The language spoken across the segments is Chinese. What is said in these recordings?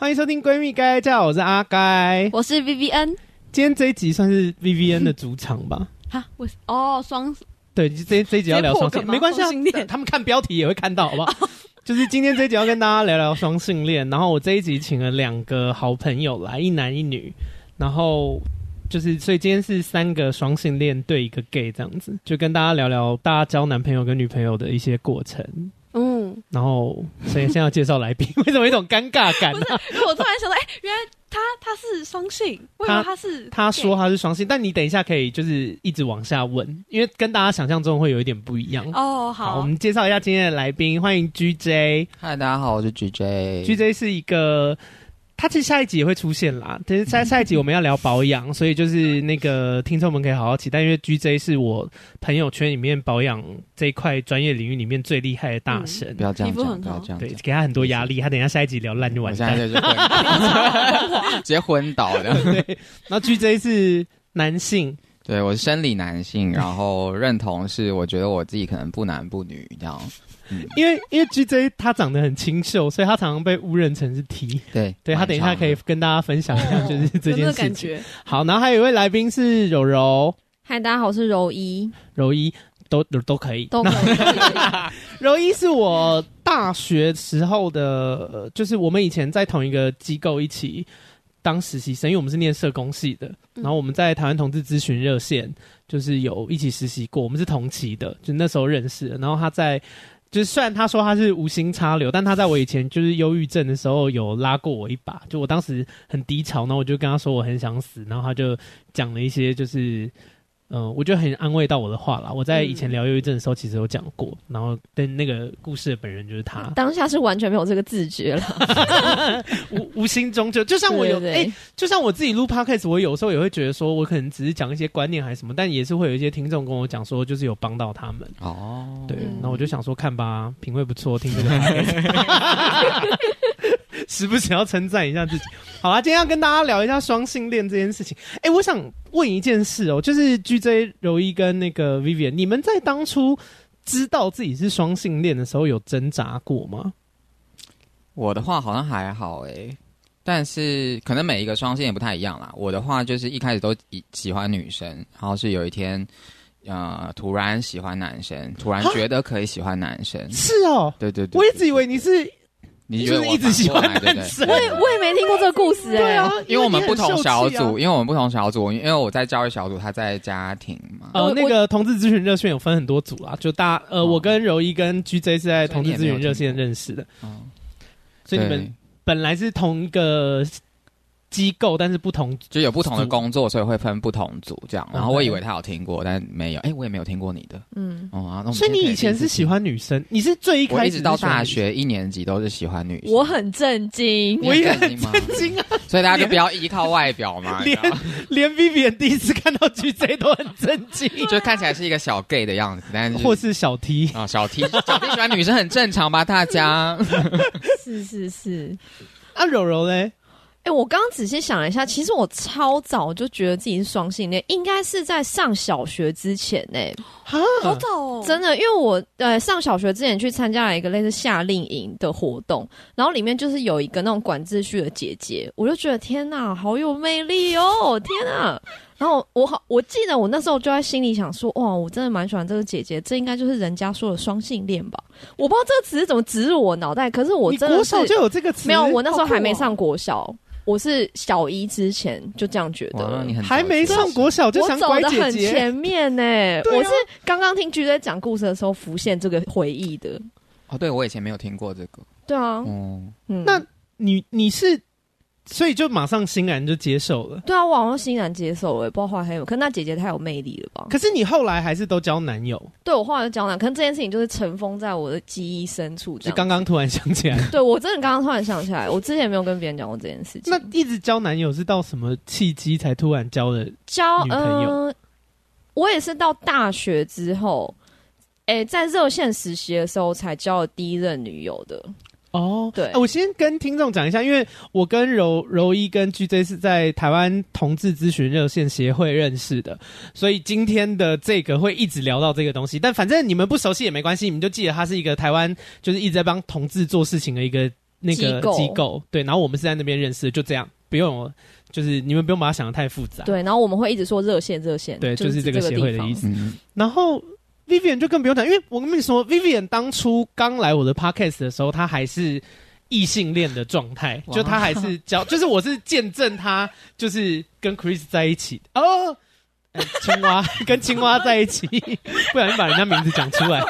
欢迎收听《闺蜜该叫》，我是阿该，我是 VVN。今天这一集算是 VVN 的主场吧？哈，为哦双 对，这这一集要聊双性，没关系啊，他们看标题也会看到，好不好？就是今天这一集要跟大家聊聊双性恋，然后我这一集请了两个好朋友来，一男一女，然后就是所以今天是三个双性恋对一个 gay 这样子，就跟大家聊聊大家交男朋友跟女朋友的一些过程。嗯，然后所以现在要介绍来宾，为什么有一种尴尬感呢？啊？因 为我突然想到，哎，原来他他是双性，为什么他是他说他是双性，但你等一下可以就是一直往下问，因为跟大家想象中会有一点不一样哦。好，好，我们介绍一下今天的来宾，欢迎 GJ。嗨，大家好，我是 GJ。GJ 是一个。他其实下一集也会出现啦，但是下下一集我们要聊保养，所以就是那个听众们可以好好期待，因为 GJ 是我朋友圈里面保养这一块专业领域里面最厉害的大神。嗯、不要这样讲，不要这样，对，给他很多压力，他等一下下一集聊烂就完蛋，直接昏倒的。对，然后 GJ 是男性，对，我是生理男性，然后认同是我觉得我自己可能不男不女这样。嗯、因为因为 GJ 他长得很清秀，所以他常常被误认成是 T。对，对他等一下可以跟大家分享一下，就是 这件事情。好，然后还有一位来宾是柔柔。嗨，大家好，我是柔一。柔一都都可以，都可以。柔一是我大学时候的，就是我们以前在同一个机构一起当实习生，因为我们是念社工系的。然后我们在台湾同志咨询热线，就是有一起实习过，我们是同期的，就那时候认识的。然后他在。就是虽然他说他是无心插柳，但他在我以前就是忧郁症的时候有拉过我一把。就我当时很低潮，然后我就跟他说我很想死，然后他就讲了一些就是。嗯，我觉得很安慰到我的话啦。我在以前聊忧郁症的时候，其实有讲过，嗯、然后但那个故事的本人就是他。当下是完全没有这个自觉了，无无心中就就像我有哎、欸，就像我自己录 podcast，我有时候也会觉得说，我可能只是讲一些观念还是什么，但也是会有一些听众跟我讲说，就是有帮到他们。哦，对，那我就想说，看吧，品味不错，听这个。时不时要称赞一下自己。好啦，今天要跟大家聊一下双性恋这件事情。哎、欸，我想问一件事哦、喔，就是 GJ 柔一跟那个 Vivian，你们在当初知道自己是双性恋的时候，有挣扎过吗？我的话好像还好哎、欸，但是可能每一个双性也不太一样啦。我的话就是一开始都喜欢女生，然后是有一天呃突然喜欢男生，突然觉得可以喜欢男生。是哦，对对对，我一直以为你是。你就是一直喜欢男生，我也我也没听过这个故事哎、欸。对啊，因为我们不同小组，因为我们不同小组，因为我在教育小组，他在家庭嘛。呃，那个同志咨询热线有分很多组啦，就大呃，我跟柔一跟 GJ 是在同志咨询热线认识的，所以你们本来是同一个。机构，但是不同就有不同的工作，所以会分不同组这样。然后我以为他有听过，但没有。哎、欸，我也没有听过你的。嗯，哦、所以你以前是喜欢女生？你是最一开始一直到大学一年级都是喜欢女生。我很震惊，我也很震惊啊！所以大家就不要依靠外表嘛。连 连 Vivian 第一次看到 GJ 都很震惊，就看起来是一个小 gay 的样子，但是或是小 T 啊，小 T 小 T 喜欢女生很正常吧？大家是是是。啊，柔柔嘞？欸、我刚刚仔细想了一下，其实我超早就觉得自己是双性恋，应该是在上小学之前呢、好早哦！真的，因为我呃上小学之前去参加了一个类似夏令营的活动，然后里面就是有一个那种管秩序的姐姐，我就觉得天哪，好有魅力哦！天哪！然后我好，我记得我那时候就在心里想说，哇，我真的蛮喜欢这个姐姐，这应该就是人家说的双性恋吧？我不知道这个词是怎么植入我脑袋，可是我真的国小就有这个词，没有，我那时候还没上国小。我是小一之前就这样觉得，还没上国小就想拐姐姐，我走的很前面呢、欸。啊、我是刚刚听 G 在讲故事的时候浮现这个回忆的。哦，对，我以前没有听过这个。对啊，嗯，那你你是？所以就马上欣然就接受了。对啊，我好像欣然接受了，也不知道后来还有。可是那姐姐太有魅力了吧？可是你后来还是都交男友？对，我后来就交男，可能这件事情就是尘封在我的记忆深处。就刚刚突然想起来，对我真的刚刚突然想起来，我之前没有跟别人讲过这件事情。那一直交男友是到什么契机才突然交的交女朋友？呃，我也是到大学之后，哎、欸，在热线实习的时候才交了第一任女友的。哦，对，我先跟听众讲一下，因为我跟柔柔一跟 GJ 是在台湾同志咨询热线协会认识的，所以今天的这个会一直聊到这个东西。但反正你们不熟悉也没关系，你们就记得他是一个台湾就是一直在帮同志做事情的一个那个机构机构，对，然后我们是在那边认识的，就这样，不用，就是你们不用把它想的太复杂。对，然后我们会一直说热线热线，对，就是这个协会的意思。嗯、然后 Vivian 就更不用讲，因为我跟你说，Vivian 当初刚来我的 Podcast 的时候，他还是异性恋的状态，就他还是交，就是我是见证他就是跟 Chris 在一起哦。欸、青蛙 跟青蛙在一起，不小心把人家名字讲出来，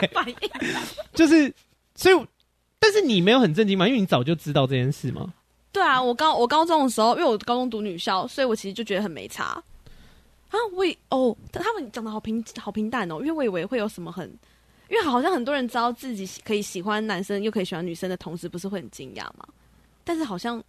就是所以，但是你没有很震惊吗？因为你早就知道这件事吗？对啊，我高我高中的时候，因为我高中读女校，所以我其实就觉得很没差啊。我以哦，他们讲的好平好平淡哦，因为我以为会有什么很，因为好像很多人知道自己可以喜欢男生又可以喜欢女生的同时，不是会很惊讶吗？但是好像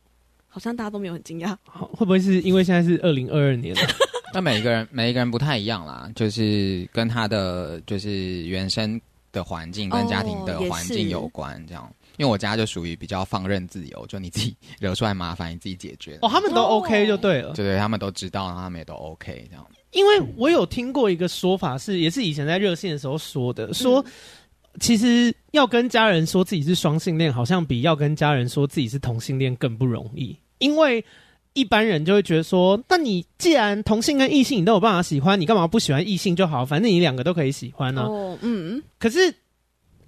好像大家都没有很惊讶，会不会是因为现在是二零二二年？那每一个人每一个人不太一样啦，就是跟他的就是原生的环境跟家庭的环境有关，这样。因为我家就属于比较放任自由，就你自己惹出来麻烦，你自己解决。哦，他们都 OK 就对了，对对，他们都知道，然后他们也都 OK 这样。因为我有听过一个说法是，也是以前在热线的时候说的，说其实要跟家人说自己是双性恋，好像比要跟家人说自己是同性恋更不容易，因为。一般人就会觉得说，那你既然同性跟异性你都有办法喜欢，你干嘛不喜欢异性就好？反正你两个都可以喜欢呢、啊。哦，嗯。可是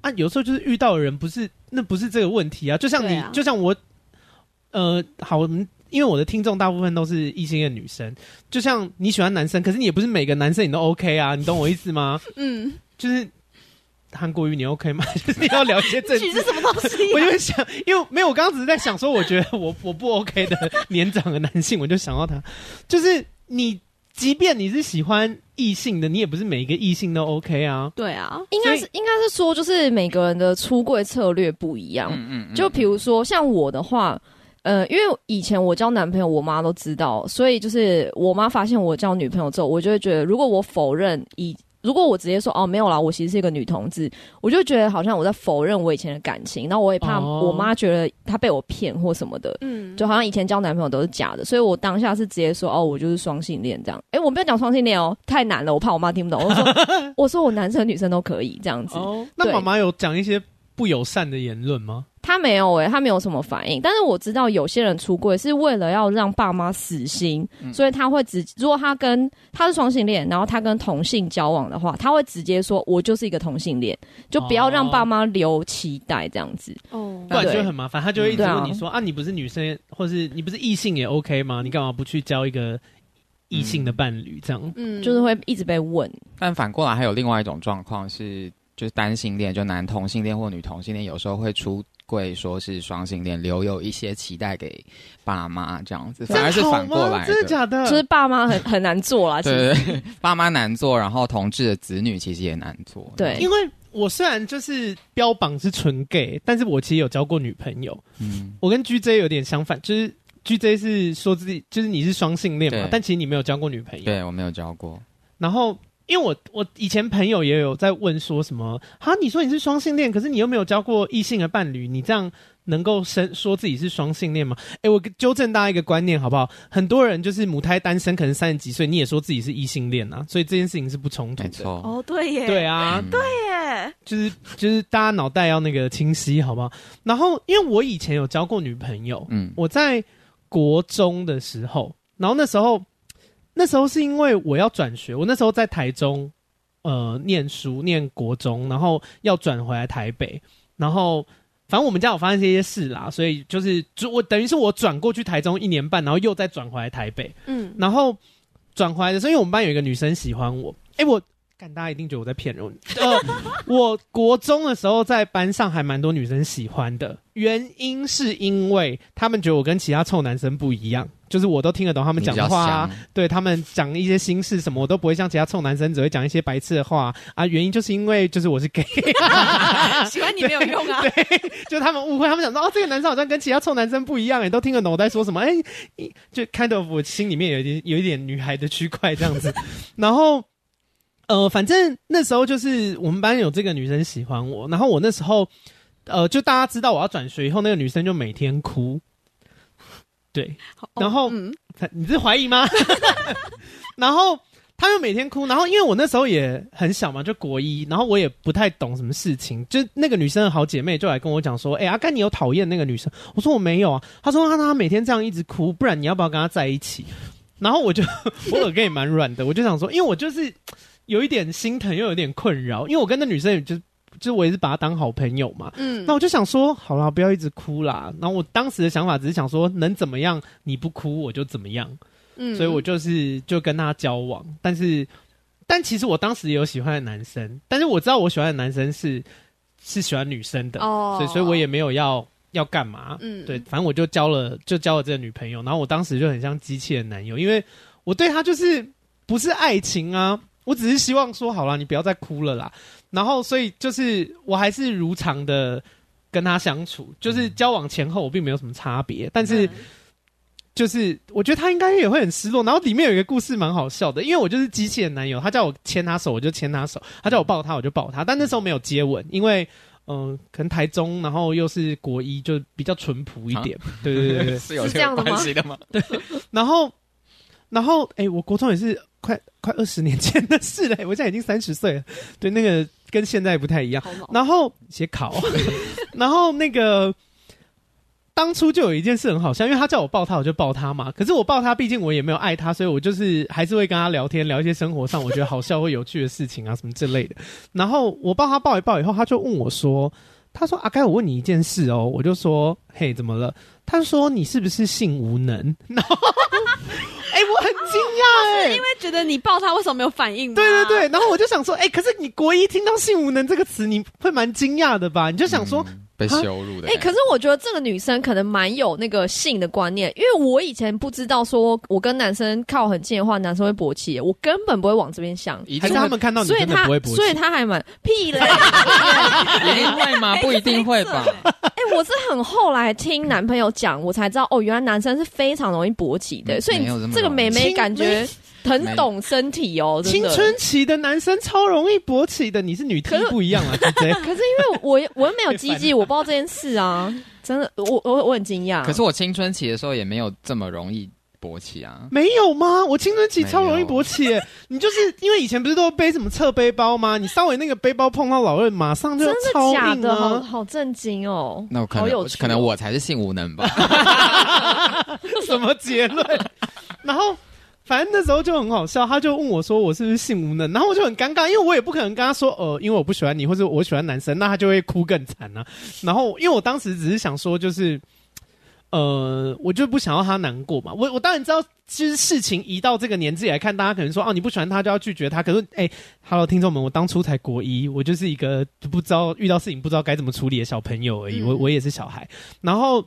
啊，有时候就是遇到的人不是，那不是这个问题啊。就像你，啊、就像我，呃，好，因为我的听众大部分都是异性的女生，就像你喜欢男生，可是你也不是每个男生你都 OK 啊，你懂我意思吗？嗯，就是。韩国语你 OK 吗？就是你要聊一些政治是什么东西、啊？我就会想，因为没有，我刚刚只是在想说，我觉得我我不 OK 的年长的男性，我就想到他，就是你，即便你是喜欢异性的，你也不是每一个异性都 OK 啊。对啊，应该是应该是说，就是每个人的出柜策略不一样。嗯嗯，嗯。就比如说像我的话，呃，因为以前我交男朋友，我妈都知道，所以就是我妈发现我交女朋友之后，我就会觉得，如果我否认以。如果我直接说哦没有啦，我其实是一个女同志，我就觉得好像我在否认我以前的感情，然后我也怕我妈觉得她被我骗或什么的，嗯，就好像以前交男朋友都是假的，所以我当下是直接说哦，我就是双性恋这样。哎，我没有讲双性恋哦，太难了，我怕我妈听不懂。我说 我说我男生女生都可以这样子。哦，那妈妈有讲一些不友善的言论吗？他没有诶、欸，他没有什么反应。但是我知道有些人出柜是为了要让爸妈死心，嗯、所以他会直。如果他跟他是双性恋，然后他跟同性交往的话，他会直接说：“我就是一个同性恋，就不要让爸妈留期待这样子。”哦，不然就很麻烦。他就会一直问你说：“啊，啊，你不是女生，或是你不是异性也 OK 吗？你干嘛不去交一个异性的伴侣？这样，嗯，就是会一直被问。但反过来还有另外一种状况是，就是单性恋，就男同性恋或女同性恋，有时候会出。会说是双性恋，留有一些期待给爸妈这样子，反而是反过来的，真的假的？就是爸妈很很难做啦，对，对，对，爸妈难做，然后同志的子女其实也难做。对，因为我虽然就是标榜是纯 gay，但是我其实有交过女朋友。嗯，我跟 GJ 有点相反，就是 GJ 是说自己就是你是双性恋嘛，但其实你没有交过女朋友。对，我没有交过，然后。因为我我以前朋友也有在问说什么，哈，你说你是双性恋，可是你又没有交过异性的伴侣，你这样能够生说自己是双性恋吗？哎，我纠正大家一个观念好不好？很多人就是母胎单身，可能三十几岁，你也说自己是异性恋啊，所以这件事情是不冲突的。没错。哦，对耶，对啊，对耶，就是就是大家脑袋要那个清晰，好不好？然后因为我以前有交过女朋友，嗯，我在国中的时候，然后那时候。那时候是因为我要转学，我那时候在台中，呃，念书念国中，然后要转回来台北，然后反正我们家有发生这些事啦，所以就是就我等于是我转过去台中一年半，然后又再转回来台北，嗯，然后转回来的时候，因为我们班有一个女生喜欢我，哎，我。看大家一定觉得我在骗人。呃，我国中的时候在班上还蛮多女生喜欢的，原因是因为他们觉得我跟其他臭男生不一样，就是我都听得懂他们讲的话啊，对他们讲一些心事什么，我都不会像其他臭男生只会讲一些白痴的话啊。原因就是因为就是我是 gay，喜欢你没有用啊。对，对就他们误会，他们想说哦，这个男生好像跟其他臭男生不一样，哎，都听得懂我在说什么，哎，就 kind of 我心里面有一点有一点女孩的区块这样子，然后。呃，反正那时候就是我们班有这个女生喜欢我，然后我那时候，呃，就大家知道我要转学以后，那个女生就每天哭，对，然后、哦嗯、你是怀疑吗？然后他就每天哭，然后因为我那时候也很小嘛，就国一，然后我也不太懂什么事情，就那个女生的好姐妹就来跟我讲说，哎、欸，阿甘，你有讨厌那个女生？我说我没有啊。她说她她每天这样一直哭，不然你要不要跟她在一起？然后我就 我耳根也蛮软的，我就想说，因为我就是有一点心疼，又有点困扰，因为我跟那女生也就就我也是把他当好朋友嘛，嗯，那我就想说，好啦，不要一直哭啦。然后我当时的想法只是想说，能怎么样？你不哭我就怎么样。嗯，所以我就是就跟他交往，但是，但其实我当时也有喜欢的男生，但是我知道我喜欢的男生是是喜欢女生的，哦，所以所以我也没有要要干嘛，嗯，对，反正我就交了就交了这个女朋友，然后我当时就很像机器人男友，因为我对他就是不是爱情啊，我只是希望说好了，你不要再哭了啦，然后所以就是我还是如常的跟他相处，就是交往前后我并没有什么差别，但是。嗯就是我觉得他应该也会很失落，然后里面有一个故事蛮好笑的，因为我就是机器人男友，他叫我牵他手，我就牵他手；他叫我抱他，我就抱他。但那时候没有接吻，因为嗯、呃，可能台中，然后又是国一，就比较淳朴一点。啊、对对对对，是有这样的关系的吗？对。然后，然后，哎、欸，我国中也是快快二十年前的事了，我现在已经三十岁了。对，那个跟现在不太一样。然后写考，然后那个。当初就有一件事很好笑，因为他叫我抱他，我就抱他嘛。可是我抱他，毕竟我也没有爱他，所以我就是还是会跟他聊天，聊一些生活上我觉得好笑或有趣的事情啊，什么之类的。然后我抱他抱一抱以后，他就问我说：“他说阿该，我问你一件事哦。”我就说：“嘿，怎么了？”他说：“你是不是性无能？”然后，哎、欸，我很惊讶哎，因为觉得你抱他为什么没有反应？对对对。然后我就想说：“哎、欸，可是你国一听到性无能这个词，你会蛮惊讶的吧？你就想说。嗯”被羞辱的。哎、欸，可是我觉得这个女生可能蛮有那个性的观念，因为我以前不知道说，我跟男生靠很近的话，男生会勃起，我根本不会往这边想。还是他们看到你真的不会勃起，所以他还蛮屁嘞。一定会吗？不一定会吧。哎、欸，我是很后来听男朋友讲，我才知道哦，原来男生是非常容易勃起的。所以这个美眉感觉。很懂身体哦，青春期的男生超容易勃起的，你是女 T 不一样啊？可是因为我我又没有鸡鸡，我不知道这件事啊，真的，我我我很惊讶。可是我青春期的时候也没有这么容易勃起啊，没有吗？我青春期超容易勃起，你就是因为以前不是都背什么侧背包吗？你稍微那个背包碰到老二，马上就超硬啊，真的假的？好好震惊哦，那我可能有可能我才是性无能吧？什么结论？然后。反正那时候就很好笑，他就问我说：“我是不是性无能？”然后我就很尴尬，因为我也不可能跟他说：“呃，因为我不喜欢你，或者我喜欢男生。”那他就会哭更惨啊。然后，因为我当时只是想说，就是，呃，我就不想要他难过嘛。我我当然知道，其实事情移到这个年纪来看，大家可能说：“哦，你不喜欢他就要拒绝他。”可是，哎，Hello，听众们，我当初才国一，我就是一个不知道遇到事情不知道该怎么处理的小朋友而已。我我也是小孩，然后。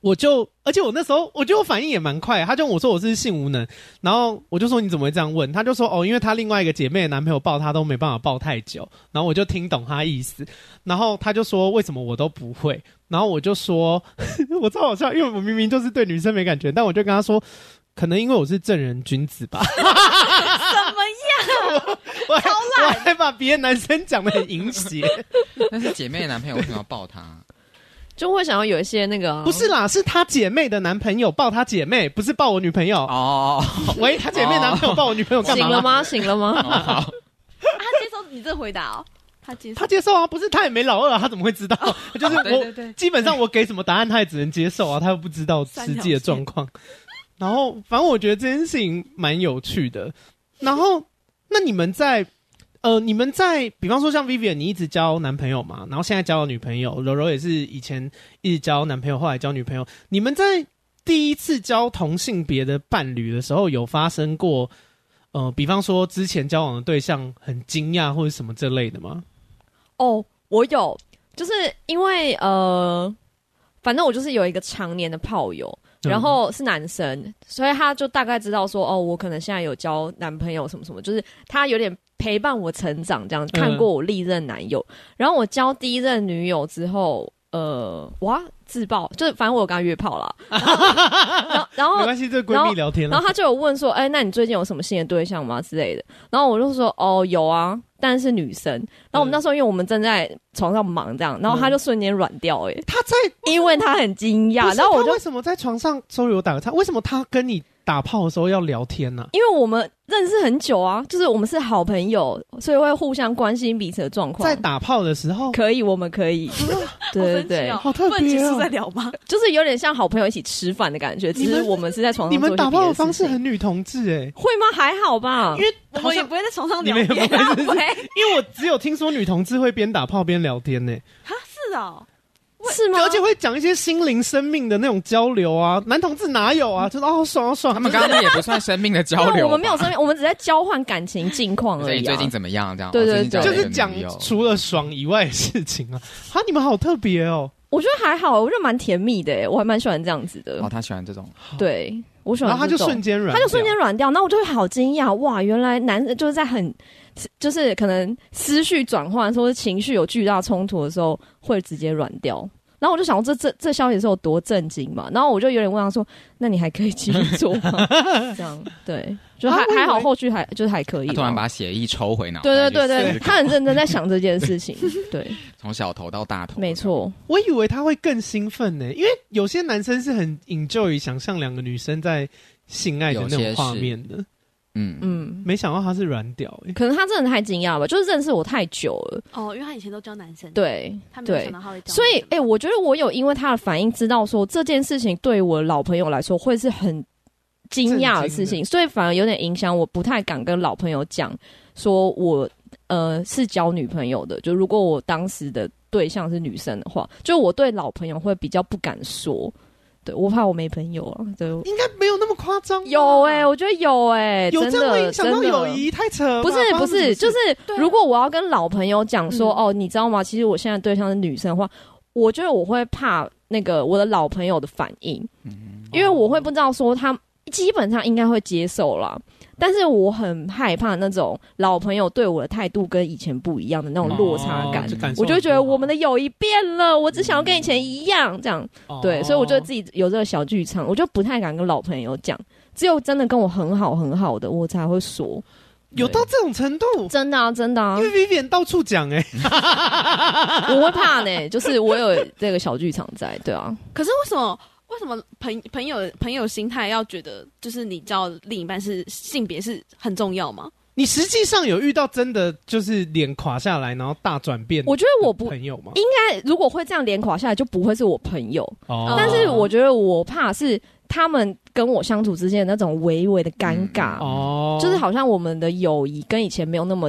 我就，而且我那时候，我觉得我反应也蛮快。他就问我说我是性无能，然后我就说你怎么会这样问？他就说哦，因为他另外一个姐妹的男朋友抱他都没办法抱太久，然后我就听懂他意思。然后他就说为什么我都不会？然后我就说我超好笑，因为我明明就是对女生没感觉，但我就跟他说可能因为我是正人君子吧。怎么样？我还我还把别的男生讲的很淫邪。但是姐妹的男朋友为什么要抱他？就会想要有一些那个、啊，不是啦，是她姐妹的男朋友抱她姐妹，不是抱我女朋友哦。喂，她姐妹男朋友抱我女朋友干嘛？醒了吗？醒了吗？哦、好，他接受你这回答哦。他接受，他接受啊，不是他也没老二啊，他怎么会知道？哦、就是我、基本上我给什么答案，他也只能接受啊，他又不知道实际的状况。然后，反正我觉得这件事情蛮有趣的。然后，那你们在？呃，你们在比方说像 Vivian，你一直交男朋友嘛，然后现在交了女朋友，柔柔也是以前一直交男朋友，后来交女朋友。你们在第一次交同性别的伴侣的时候，有发生过呃，比方说之前交往的对象很惊讶或者什么这类的吗？哦，我有，就是因为呃，反正我就是有一个常年的炮友。然后是男生，嗯，所以他就大概知道说，哦，我可能现在有交男朋友什么什么，就是他有点陪伴我成长，这样看过我历任男友，嗯。然后我交第一任女友之后，呃，哇，自爆，就是反正我有跟他约炮啦。然后，然后，没关系，这闺蜜聊天了。然后他就有问说，哎，那你最近有什么新的对象吗之类的？然后我就说，哦，有啊。但是女生，然后我们那时候因为我们正在床上忙这样，然后他就瞬间软掉哎、欸，他在，因为他很惊讶，然后我就为什么在床上？sorry，我打个岔，为什么他跟你打炮的时候要聊天呢、啊？因为我们认识很久啊，就是我们是好朋友，所以会互相关心彼此的状况。在打炮的时候，可以，我们可以，对对对，好特别哦，是在聊吗？就是有点像好朋友一起吃饭的感觉，只是我们是在床上。你们打炮的方式很女同志哎，会吗？还好吧，因为我们也不会在床上聊天，因为我只有听说女同志会边打炮边聊天呢。哈，是啊。是吗？而且会讲一些心灵生命的那种交流啊，男同志哪有啊？就是哦，爽爽。他们刚刚也不算生命的交流，我们没有生命，我们只在交换感情近况而已。最近怎么样？这样对对对，就是讲除了爽以外的事情啊。哈，你们好特别哦。我觉得还好，我觉得蛮甜蜜的，我还蛮喜欢这样子的。哦，他喜欢这种，对我喜欢。然后他就瞬间软，他就瞬间软掉，那我就会好惊讶哇！原来男人就是在很，就是可能思绪转换，或者情绪有巨大冲突的时候，会直接软掉。然后我就想，这这这消息是有多震惊嘛？然后我就有点问他说：“那你还可以继续做吗？” 这样对，就还还好，后续还就是还可以。突然把血液抽回脑。对对对对，他很认真在想这件事情。对，从小头到大头。没错，我以为他会更兴奋呢，因为有些男生是很 enjoy 想象两个女生在性爱的那种画面的。嗯嗯，没想到他是软屌，可能他真的太惊讶了吧？就是认识我太久了哦，因为他以前都教男生，对，他没有想到他会教。所以，哎、欸，我觉得我有因为他的反应知道说这件事情对我老朋友来说会是很惊讶的事情，所以反而有点影响，我不太敢跟老朋友讲说我呃是交女朋友的。就如果我当时的对象是女生的话，就我对老朋友会比较不敢说。我怕我没朋友啊，对，应该没有那么夸张。有哎、欸，我觉得有哎、欸，有这样会影响到友谊，太扯。不是不是，就是如果我要跟老朋友讲说，哦，你知道吗？其实我现在对象是女生的话，我觉得我会怕那个我的老朋友的反应，因为我会不知道说他基本上应该会接受啦。但是我很害怕那种老朋友对我的态度跟以前不一样的那种落差感，哦、我就觉得我们的友谊变了，我只想要跟以前一样这样，哦、对，所以我觉得自己有这个小剧场，我就不太敢跟老朋友讲，只有真的跟我很好很好的，我才会说，有到这种程度，真的啊，真的啊，因为 Vivian 到处讲哎、欸，我会怕呢，就是我有这个小剧场在，对啊，可是为什么？为什么朋朋友朋友心态要觉得就是你交另一半是性别是很重要吗？你实际上有遇到真的就是脸垮下来然后大转变？我觉得我不朋友吗？应该如果会这样脸垮下来就不会是我朋友。哦，但是我觉得我怕是他们跟我相处之间的那种微微的尴尬哦，就是好像我们的友谊跟以前没有那么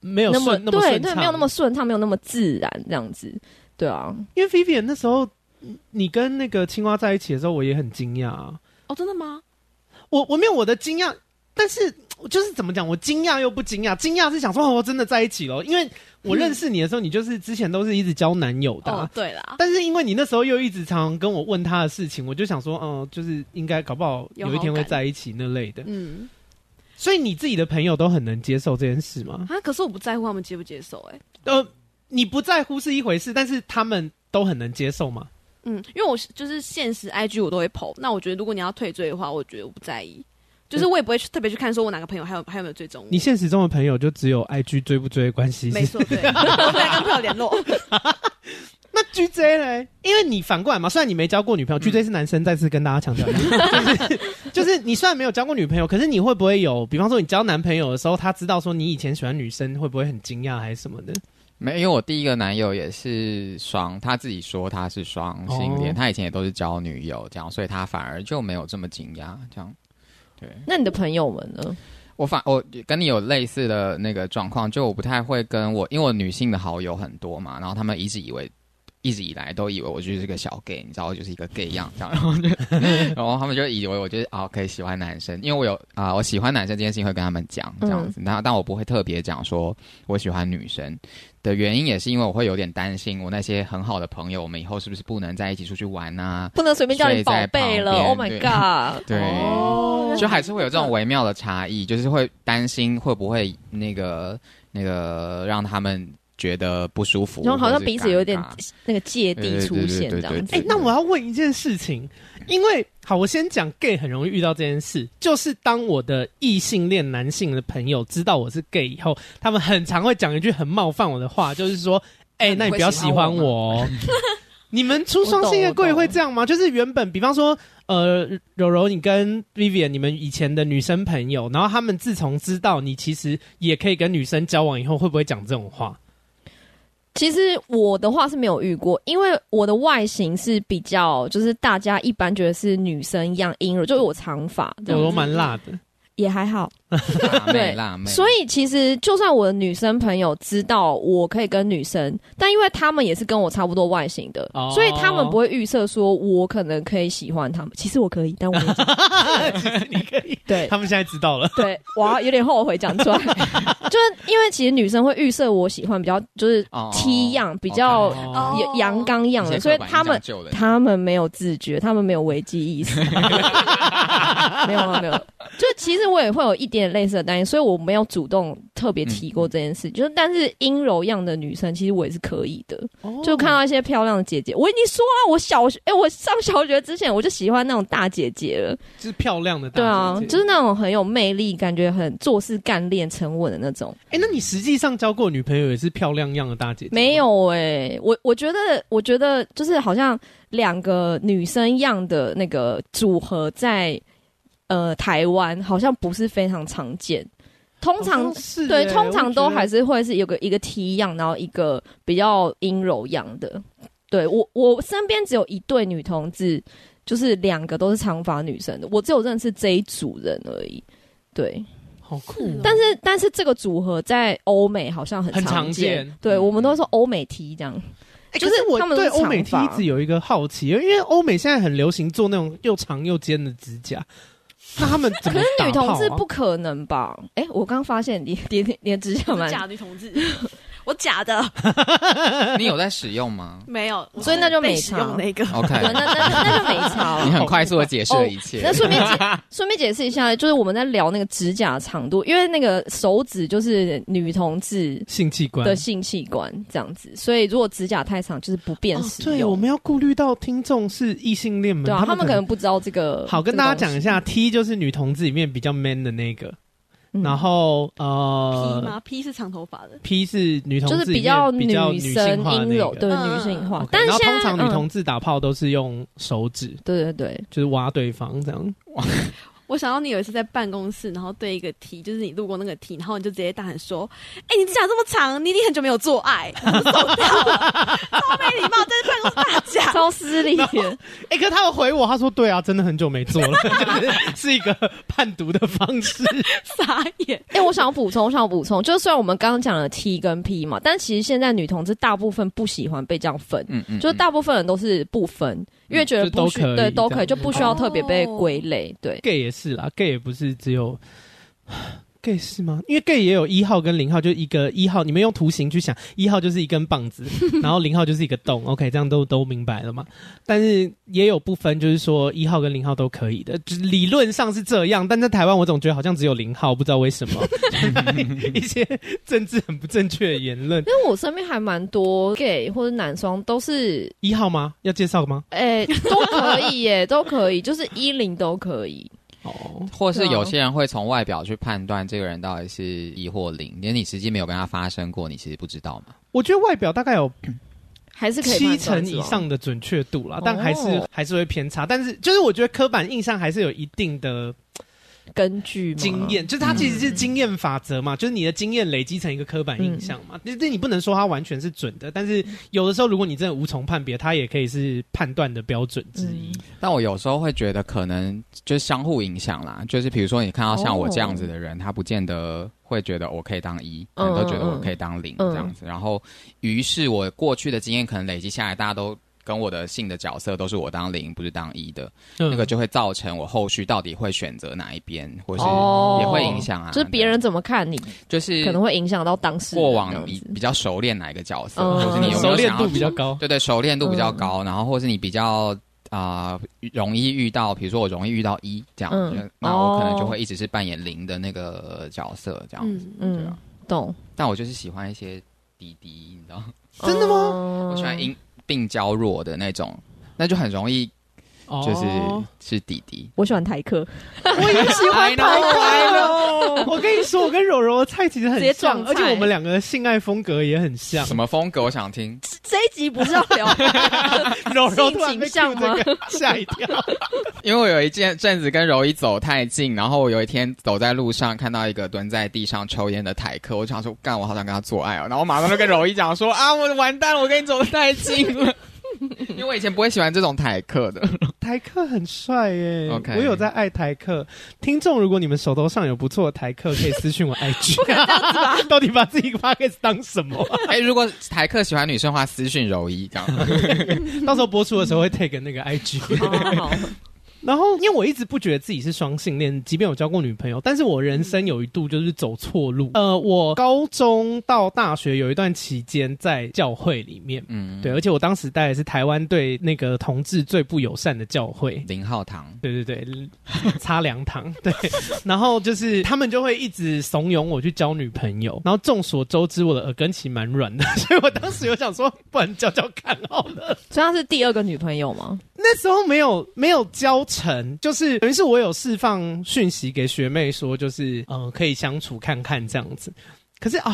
没有那么对对没有那么顺畅没有那么自然这样子对啊，因为 Vivian 那时候。你跟那个青蛙在一起的时候，我也很惊讶啊！哦，真的吗？我我没有我的惊讶，但是就是怎么讲，我惊讶又不惊讶。惊讶是想说，哦，真的在一起了，因为我认识你的时候，你就是之前都是一直交男友的，啊哦，对啦。但是因为你那时候又一直常常跟我问他的事情，我就想说，嗯，就是应该搞不好有一天会在一起那类的。嗯，所以你自己的朋友都很能接受这件事吗？啊，可是我不在乎他们接不接受，欸，哎，呃，你不在乎是一回事，但是他们都很能接受吗？嗯，因为我是就是现实 IG 我都会 po，那我觉得如果你要退追的话，我觉得我不在意，就是我也不会去特别去看说我哪个朋友还有还有没有追踪。你现实中的朋友就只有 IG 追不追的关系？没错，对，我不跟朋友联络。那 GJ 呢？因为你反过来嘛，虽然你没交过女朋友、嗯、，GJ 是男生，再次跟大家强调一下，就是就是你虽然没有交过女朋友，可是你会不会有，比方说你交男朋友的时候，他知道说你以前喜欢女生，会不会很惊讶还是什么的？没，因为我第一个男友也是双，他自己说他是双性恋，哦、他以前也都是交女友这样，所以他反而就没有这么惊讶这样。对，那你的朋友们呢？我反我跟你有类似的那个状况，就我不太会跟我，因为我女性的好友很多嘛，然后他们一直以为。一直以来都以为我就是个小 gay，你知道，我就是一个 gay 样这样，然后就，然后他们就以为我就是啊可以喜欢男生，因为我有啊、呃、我喜欢男生这件事情会跟他们讲这样子，但但我不会特别讲说我喜欢女生的原因，也是因为我会有点担心我那些很好的朋友，我们以后是不是不能在一起出去玩啊？不能随便叫你宝贝了，Oh my god！对，哦、就还是会有这种微妙的差异，就是会担心会不会那个那个让他们。觉得不舒服，然后好像彼此有点那个芥蒂出现这样子。哎，那我要问一件事情，因为好，我先讲 gay 很容易遇到这件事，就是当我的异性恋男性的朋友知道我是 gay 以后，他们很常会讲一句很冒犯我的话，就是说，哎、欸，那你不要喜欢我哦。你们出双性恋柜会这样吗？就是原本，比方说，呃，柔柔，你跟 Vivian，你们以前的女生朋友，然后他们自从知道你其实也可以跟女生交往以后，会不会讲这种话？其实我的话是没有遇过，因为我的外形是比较，就是大家一般觉得是女生一样阴柔，就是我长发，我都蛮辣的。也还好，辣妹辣妹。所以其实就算我的女生朋友知道我可以跟女生，但因为他们也是跟我差不多外形的，哦、所以他们不会预设说我可能可以喜欢他们。其实我可以，但我 可以。对，他们现在知道了。对，我有点后悔讲出来，就是因为其实女生会预设我喜欢比较就是 T 样，比较阳刚样的，所以他们他们没有自觉，他们没有危机意识。没有没有，就其实我也会有一点类似的担心，所以我没有主动特别提过这件事。嗯、就是但是阴柔样的女生，其实我也是可以的。哦、就看到一些漂亮的姐姐，我已经说了，我小学哎、欸，我上小学之前我就喜欢那种大姐姐了，就是漂亮的大姐姐。对啊，就是那种很有魅力，感觉很做事干练、沉稳的那种。哎、欸，那你实际上交过女朋友也是漂亮样的大姐姐？没有哎、欸，我我觉得我觉得就是好像两个女生样的那个组合在。呃，台湾好像不是非常常见，通常是对，通常都还是会是有个一个 T 样，然后一个比较阴柔样的。对，我，我身边只有一对女同志，就是两个都是长发女生的，我只有认识这一组人而已。对，好酷哦。但是但是这个组合在欧美好像很常见，很常见。对，我们都说欧美 T 这样。欸、就是我对欧美 T 一直有一个好奇，因为欧美现在很流行做那种又长又尖的指甲。那他们怎么、啊、可是女同志不可能吧？哎、欸，我刚发现你你你你的指甲蛮 假女同志。我假的，你有在使用吗？没有，所以那就没差。那个，OK，那那那就没差。你很快速的解释了一切。那顺便顺便解释一下，就是我们在聊那个指甲长度，因为那个手指就是女同志性器官的性器官这样子，所以如果指甲太长，就是不便使用。对，我们要顾虑到听众是异性恋们，对啊，他们可能不知道这个。好，跟大家讲一下，T 就是女同志里面比较 man 的那个。然后呃，P 吗？P 是长头发的，P 是女同志，就是比较比较女生阴柔，对女性化。但是通常女同志打炮都是用手指，对对对，就是挖对方这样。我想到你有一次在办公室，然后对一个 T，就是你路过那个 T，然后你就直接大喊说：“哎、欸，你指甲这么长，你一定很久没有做爱，超没礼貌，在办公室大讲，超失礼。”哎，可他有回我，他说：“对啊，真的很久没做了，就是是一个判读的方式。”傻眼。哎、欸，我想要补充，我想要补充，就是虽然我们刚刚讲了 T 跟 P 嘛，但其实现在女同志大部分不喜欢被这样分，嗯嗯，就是大部分人都是不分。因为觉得不需对，对都可以，就不需要特别被归类。哦、对，gay 也是啦，gay 也不是只有。Gay 是吗？因为 gay 也有一号跟零号，就一个一号，你们用图形去想，一号就是一根棒子，然后零号就是一个洞。OK，这样都都明白了嘛？但是也有不分，就是说一号跟零号都可以的，就理论上是这样。但在台湾，我总觉得好像只有零号，不知道为什么。一些政治很不正确的言论。因为我身边还蛮多 gay 或者男双都是一号吗？要介绍吗？哎、欸，都可以耶，都可以，就是一零都可以。哦，或是有些人会从外表去判断这个人到底是一或零，连你实际没有跟他发生过，你其实不知道吗？我觉得外表大概有还是可以七成以上的准确度啦，但还是还是会偏差。但是就是我觉得刻板印象还是有一定的。根据经验，就是它其实是经验法则嘛，嗯、就是你的经验累积成一个刻板印象嘛。那这、嗯、你不能说它完全是准的，但是有的时候如果你真的无从判别，它也可以是判断的标准之一。嗯、但我有时候会觉得可能就是相互影响啦，就是比如说你看到像我这样子的人，哦、他不见得会觉得我可以当一，可能都觉得我可以当零这样子。嗯、然后，于是我过去的经验可能累积下来，大家都。跟我的性的角色都是我当零，不是当一的，嗯、那个就会造成我后续到底会选择哪一边，或是也会影响啊。就是别人怎么看你，就是可能会影响到当时过往你比较熟练哪一个角色，嗯、或是你有没有熟练度比较高？对对，熟练度比较高，嗯、然后或是你比较啊、呃、容易遇到，比如说我容易遇到一这样，嗯、那我可能就会一直是扮演零的那个角色这样子，嗯，懂。但我就是喜欢一些滴滴，你知道？真的吗？我喜欢音。病娇弱的那种，那就很容易，就是、oh. 是弟弟。我喜欢台客，我也喜欢台客。哦，我跟你说，我跟柔柔的菜其实很直接而且我们两个的性爱风格也很像。什么风格？我想听。这一集不是要聊 柔柔突然吗这个吓一跳。因为我有一件阵子跟柔一走太近，然后我有一天走在路上看到一个蹲在地上抽烟的台客，我就想说，干，我好想跟他做爱哦。然后我马上就跟柔一讲说，啊，我完蛋了，我跟你走的太近了。因为我以前不会喜欢这种台客的，台客很帅耶。OK 我有在爱台客。听众，如果你们手头上有不错的台客，可以私信我 IG。到底把自己 podcast 当什么啊、哎，如果台客喜欢女生的话，私信柔一这样。到时候播出的时候会 take 那个 IG。好好好然后，因为我一直不觉得自己是双性恋，即便我交过女朋友，但是我人生有一度就是走错路。呃，我高中到大学有一段期间在教会里面，嗯，对，而且我当时待的是台湾对那个同志最不友善的教会——零号堂。对对对，擦凉堂。对，然后就是他们就会一直怂恿我去交女朋友。然后众所周知，我的耳根其实蛮软的，所以我当时有想说，不然交交看好了。所以他是第二个女朋友吗？那时候没有没有交成，就是等于是我有释放讯息给学妹说，就是嗯、呃、可以相处看看这样子。可是啊，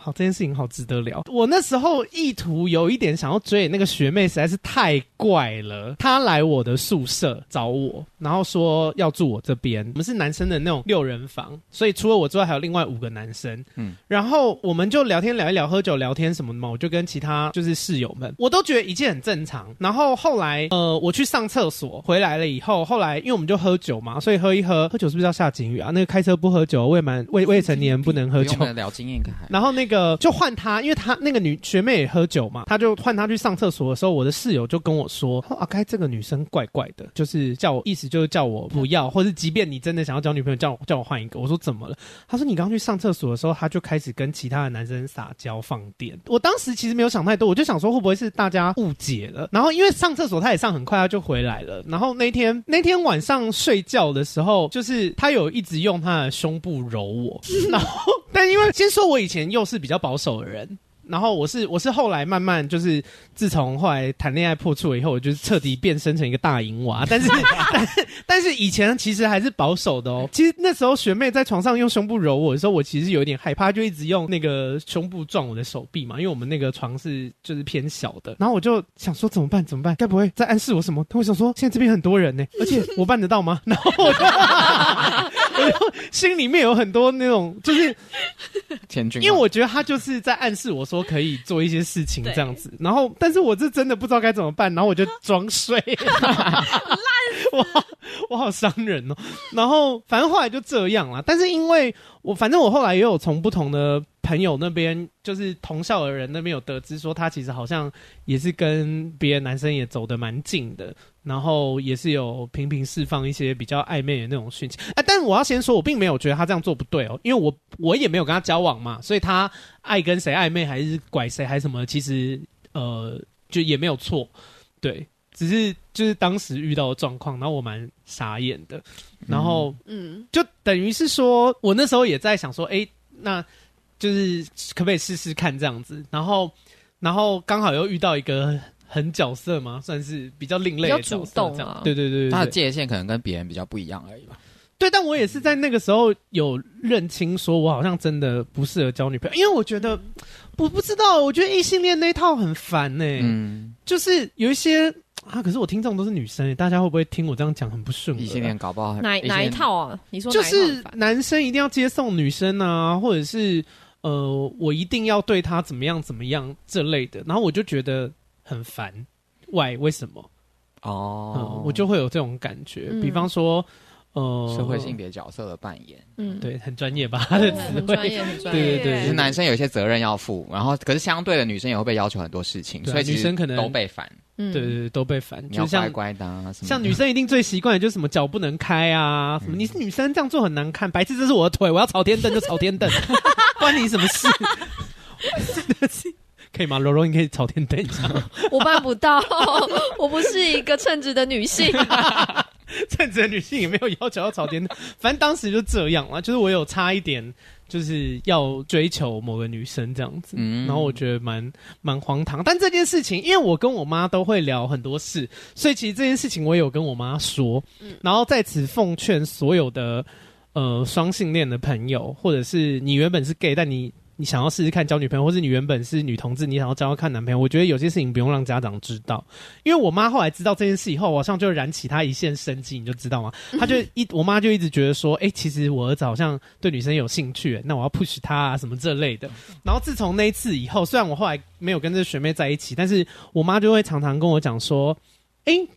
好，这件事情好值得聊。我那时候意图有一点想要追那个学妹，实在是太怪了。她来我的宿舍找我，然后说要住我这边。我们是男生的那种六人房，所以除了我之外还有另外五个男生。嗯，然后我们就聊天聊一聊，喝酒聊天什么的嘛。我就跟其他就是室友们，我都觉得一切很正常。然后后来呃，我去上厕所回来了以后，后来因为我们就喝酒嘛，所以喝一喝，喝酒是不是要下警语啊？那个开车不喝酒，未满未未成年不能喝酒。经验感，然后那个就换他，因为他那个女学妹也喝酒嘛，他就换他去上厕所的时候，我的室友就跟我说：“阿该这个女生怪怪的，就是叫我意思就是叫我不要，或是即便你真的想要交女朋友，叫我叫我换一个。”我说：“怎么了？”他说：“你刚去上厕所的时候，他就开始跟其他的男生撒娇放电。”我当时其实没有想太多，我就想说会不会是大家误解了？然后因为上厕所他也上很快，他就回来了。然后那天那天晚上睡觉的时候，就是他有一直用他的胸部揉我，然后但因为。先说，我以前又是比较保守的人，然后我是我是后来慢慢就是，自从后来谈恋爱破处了以后，我就是彻底变身成一个大淫娃。但是 但是但是以前其实还是保守的哦。其实那时候学妹在床上用胸部揉我的时候，我其实有点害怕，就一直用那个胸部撞我的手臂嘛，因为我们那个床是就是偏小的。然后我就想说怎么办？怎么办？该不会在暗示我什么？他会想说现在这边很多人呢，而且我办得到吗？然后我就。我就心里面有很多那种，就是，因为我觉得他就是在暗示我说可以做一些事情这样子，然后，但是我是真的不知道该怎么办，然后我就装睡，烂我 我好伤人哦，然后反正后来就这样了，但是因为我反正我后来也有从不同的。朋友那边就是同校的人那边有得知说，他其实好像也是跟别的男生也走得蛮近的，然后也是有频频释放一些比较暧昧的那种讯息。哎，但我要先说，我并没有觉得他这样做不对哦，因为我我也没有跟他交往嘛，所以他爱跟谁暧昧还是拐谁还是什么，其实呃就也没有错，对，只是就是当时遇到的状况，然后我蛮傻眼的，然后嗯，就等于是说我那时候也在想说，哎，那。就是可不可以试试看这样子，然后，然后刚好又遇到一个很角色嘛，算是比较另类的角色，这样。啊、对，对，对对对，他的界限可能跟别人比较不一样而已吧。对，但我也是在那个时候有认清，说我好像真的不适合交女朋友，因为我觉得我不知道，我觉得异性恋那一套很烦呢、欸。嗯，就是有一些啊，可是我听众都是女生，大家会不会听我这样讲很不顺？异性恋搞不好哪哪一套啊？你说就是男生一定要接送女生啊，或者是。呃，我一定要对他怎么样怎么样这类的，然后我就觉得很烦。Why？为什么？哦、呃，我就会有这种感觉。嗯、比方说，呃，社会性别角色的扮演，嗯，对，很专业吧？他的词汇，很专业，很专业。对 对对，其实男生有一些责任要负，然后可是相对的女生也会被要求很多事情，所以女生可能都被烦。对对对，都被烦。你要乖乖的，啊，什么像女生一定最习惯的就是什么脚不能开啊，什么你是女生这样做很难看，白痴，这是我的腿，我要朝天蹬就朝天蹬，关你什么事？可以吗？柔柔，你可以朝天等一下。我办不到，我不是一个称职的女性。称职的女性也没有要求要朝天蹬，反正当时就这样了，就是我有差一点。就是要追求某个女生这样子，嗯、然后我觉得蛮蛮荒唐。但这件事情，因为我跟我妈都会聊很多事，所以其实这件事情我也有跟我妈说。嗯、然后在此奉劝所有的呃双性恋的朋友，或者是你原本是 gay，但你。你想要试试看交女朋友，或是你原本是女同志，你想要交交看男朋友，我觉得有些事情不用让家长知道，因为我妈后来知道这件事以后，好像就燃起她一线生机，你就知道吗？她就一我妈就一直觉得说，哎、欸，其实我儿子好像对女生有兴趣，那我要 push 他啊什么这类的。然后自从那一次以后，虽然我后来没有跟这个学妹在一起，但是我妈就会常常跟我讲说，哎、欸。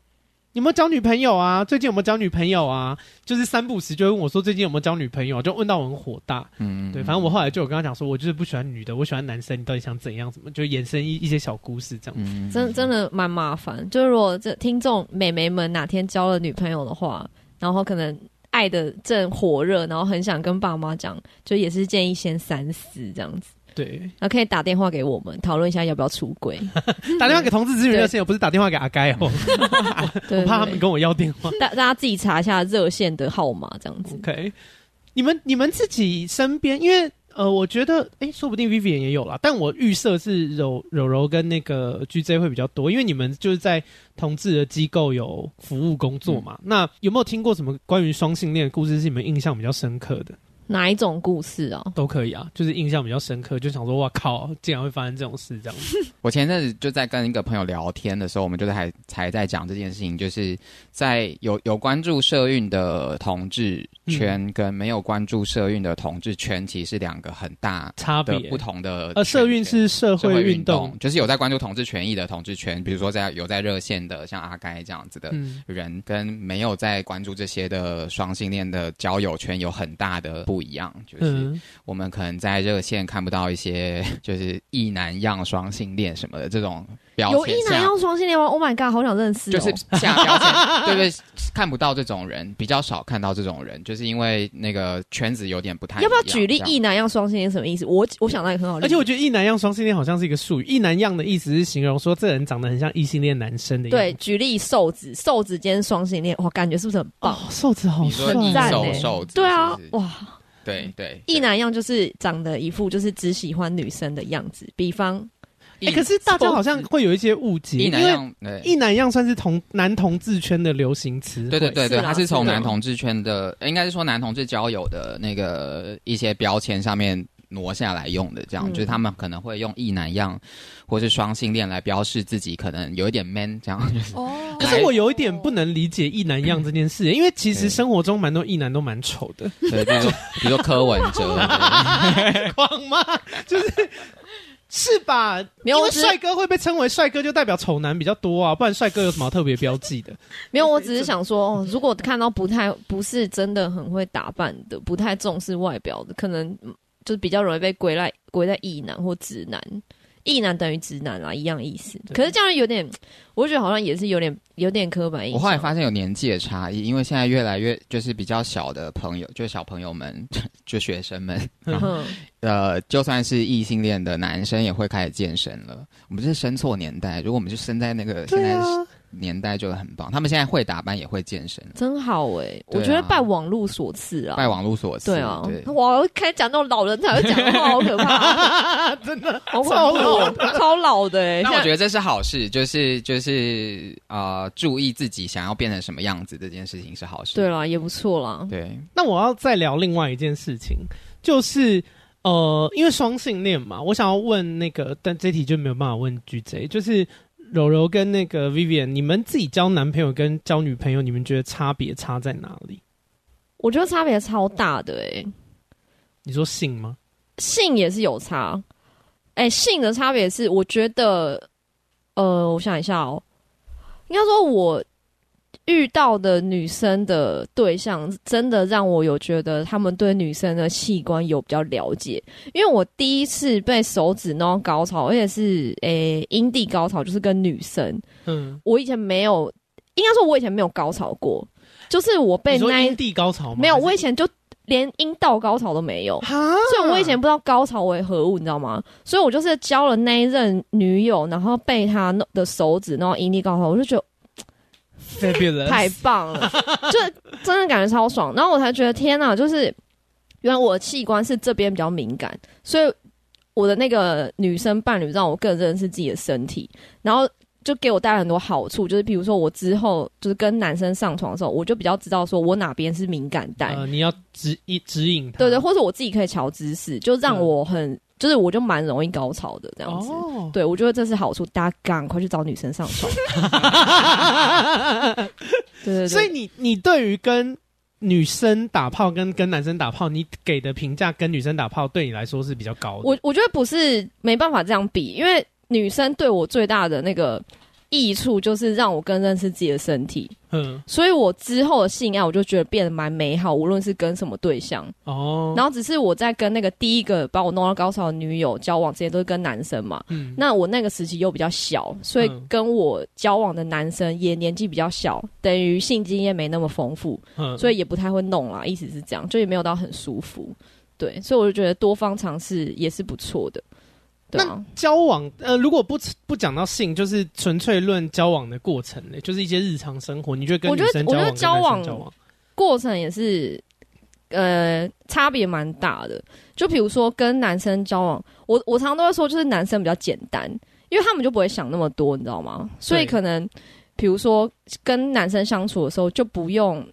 有没有交女朋友啊？最近有没有交女朋友啊？就是三不时就会问我说最近有没有交女朋友，就问到我很火大。嗯，对，反正我后来就有跟他讲说，我就是不喜欢女的，我喜欢男生。你到底想怎样？怎么？就衍生一一些小故事这样子。嗯、真真的蛮麻烦。就是如果这听众美眉们哪天交了女朋友的话，然后可能爱的正火热，然后很想跟爸妈讲，就也是建议先三思这样子。对，那可以打电话给我们讨论一下要不要出轨。打电话给同志资源热线，不是打电话给阿该哦。我怕他们跟我要电话。大大家自己查一下热线的号码，这样子。OK，你们你们自己身边，因为呃，我觉得哎，说不定 Vivian 也有啦，但我预设是柔柔柔跟那个 GJ 会比较多，因为你们就是在同志的机构有服务工作嘛。嗯、那有没有听过什么关于双性恋的故事是你们印象比较深刻的？哪一种故事哦？都可以啊，就是印象比较深刻，就想说哇靠，竟然会发生这种事这样子。我前阵子就在跟一个朋友聊天的时候，我们就在还才在讲这件事情，就是在有有关注社运的同志圈跟没有关注社运的同志圈，其实是两个很大差别不同的。呃，社运是社会运动，动，就是有在关注同志权益的同志圈，比如说在有在热线的像阿该这样子的人，嗯、跟没有在关注这些的双性恋的交友圈有很大的不。不一样，就是我们可能在热线看不到一些 就是异男样双性恋什么的这种标签。有异男样双性恋吗？Oh my god，好想认识、哦。就是下标签，对对，看不到这种人，比较少看到这种人，就是因为那个圈子有点不太。要不要举例异男样双性恋什么意思？我我想到一个很好，而且我觉得异男样双性恋好像是一个术语。异男样的意思是形容说这人长得很像异性恋男生的。对，举例瘦子，瘦子兼双性恋，哇，感觉是不是很棒？哦、瘦子好帅，瘦瘦子，对啊，哇。对对，一男样就是长得一副就是只喜欢女生的样子，比方，哎、欸，可是大家好像会有一些误解，一男样，一男样算是同男同志圈的流行词，对对对对，它是从男同志圈的，应该是说男同志交友的那个一些标签上面。挪下来用的，这样、嗯、就是他们可能会用异男样，或是双性恋来标示自己，可能有一点 man 这样。就是、哦，可是我有一点不能理解异男样这件事，因为其实生活中蛮多异男都蛮丑的。对，比如说 比如说柯文哲，狂吗？就是是吧？没有，因为帅哥会被称为帅哥，就代表丑男比较多啊，不然帅哥有什么特别标记的？没有，我只是想说，如果看到不太不是真的很会打扮的，不太重视外表的，可能。就是比较容易被归类归在异男或直男，异男等于直男啦，一样意思。可是这样有点，我觉得好像也是有点有点刻板印象。我后来发现有年纪的差异，因为现在越来越就是比较小的朋友，就是小朋友们，就学生们，然后呃，就算是异性恋的男生也会开始健身了。我们是生错年代，如果我们是生在那个现在。年代就很棒，他们现在会打扮也会健身，真好哎、欸！啊、我觉得拜网络所赐啊，拜网络所赐。对啊，哇！开始讲那种老人才会讲的话，好可怕、啊，真的好超老，超老的哎、欸！那我觉得这是好事，就是就是啊、呃，注意自己想要变成什么样子这件事情是好事。对啦，也不错啦。对，那我要再聊另外一件事情，就是呃，因为双性恋嘛，我想要问那个，但这题就没有办法问 GJ，就是。柔柔跟那个 Vivian，你们自己交男朋友跟交女朋友，你们觉得差别差在哪里？我觉得差别超大的诶、欸，你说性吗？性也是有差。诶、欸，性的差别是，我觉得，呃，我想一下哦，应该说我。遇到的女生的对象，真的让我有觉得他们对女生的器官有比较了解。因为我第一次被手指弄到高潮，而且是诶阴蒂高潮，就是跟女生。嗯，我以前没有，应该说我以前没有高潮过，就是我被那阴蒂高潮吗？没有，我以前就连阴道高潮都没有。哈，所以我以前不知道高潮为何物，你知道吗？所以我就是交了那一任女友，然后被她弄的手指弄阴蒂高潮，我就觉得。太棒了，就真的感觉超爽。然后我才觉得天哪，就是原来我的器官是这边比较敏感，所以我的那个女生伴侣让我更认识自己的身体。然后就给我带来很多好处，就是比如说我之后就是跟男生上床的时候，我就比较知道说我哪边是敏感带，呃，你要指一指引他，对对，或者我自己可以调姿势，就让我很、嗯、就是我就蛮容易高潮的这样子。哦、对，我觉得这是好处，大家赶快去找女生上床。对，对对，所以你你对于跟女生打炮跟跟男生打炮，你给的评价跟女生打炮对你来说是比较高的。我我觉得不是没办法这样比，因为女生对我最大的那个益处就是让我更认识自己的身体。嗯，所以我之后的性爱我就觉得变得蛮美好，无论是跟什么对象哦。然后只是我在跟那个第一个把我弄到高潮的女友交往之前都是跟男生嘛。嗯，那我那个时期又比较小，所以跟我交往的男生也年纪比较小，等于性经验没那么丰富，嗯，所以也不太会弄啦。意思是这样，就也没有到很舒服。对，所以我就觉得多方尝试也是不错的。对啊，那交往呃，如果不不讲到性，就是纯粹论交往的过程呢，就是一些日常生活，你觉得跟女生交往，我觉得交往交往过程也是呃差别蛮大的。就比如说跟男生交往，我我常常都会说，就是男生比较简单，因为他们就不会想那么多，你知道吗？所以可能比如说跟男生相处的时候，就不用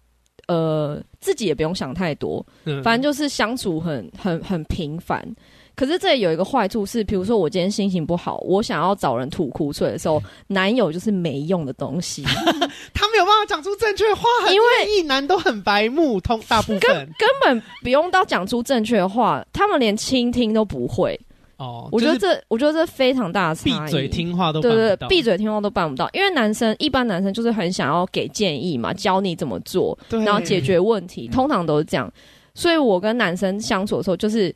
呃自己也不用想太多，嗯，反正就是相处很很很平凡。可是这里有一个坏处是，比如说我今天心情不好，我想要找人吐苦水的时候，男友就是没用的东西，他没有办法讲出正确话，因为异男都很白目，通大部分根根本不用到讲出正确的话，他们连倾听都不会。哦，我觉得这我觉得这非常大的差异，闭嘴听话都办不到。对对，闭嘴听话都办不到，因为男生一般男生就是很想要给建议嘛，教你怎么做，然后解决问题，通常都是这样。所以我跟男生相处的时候，就是。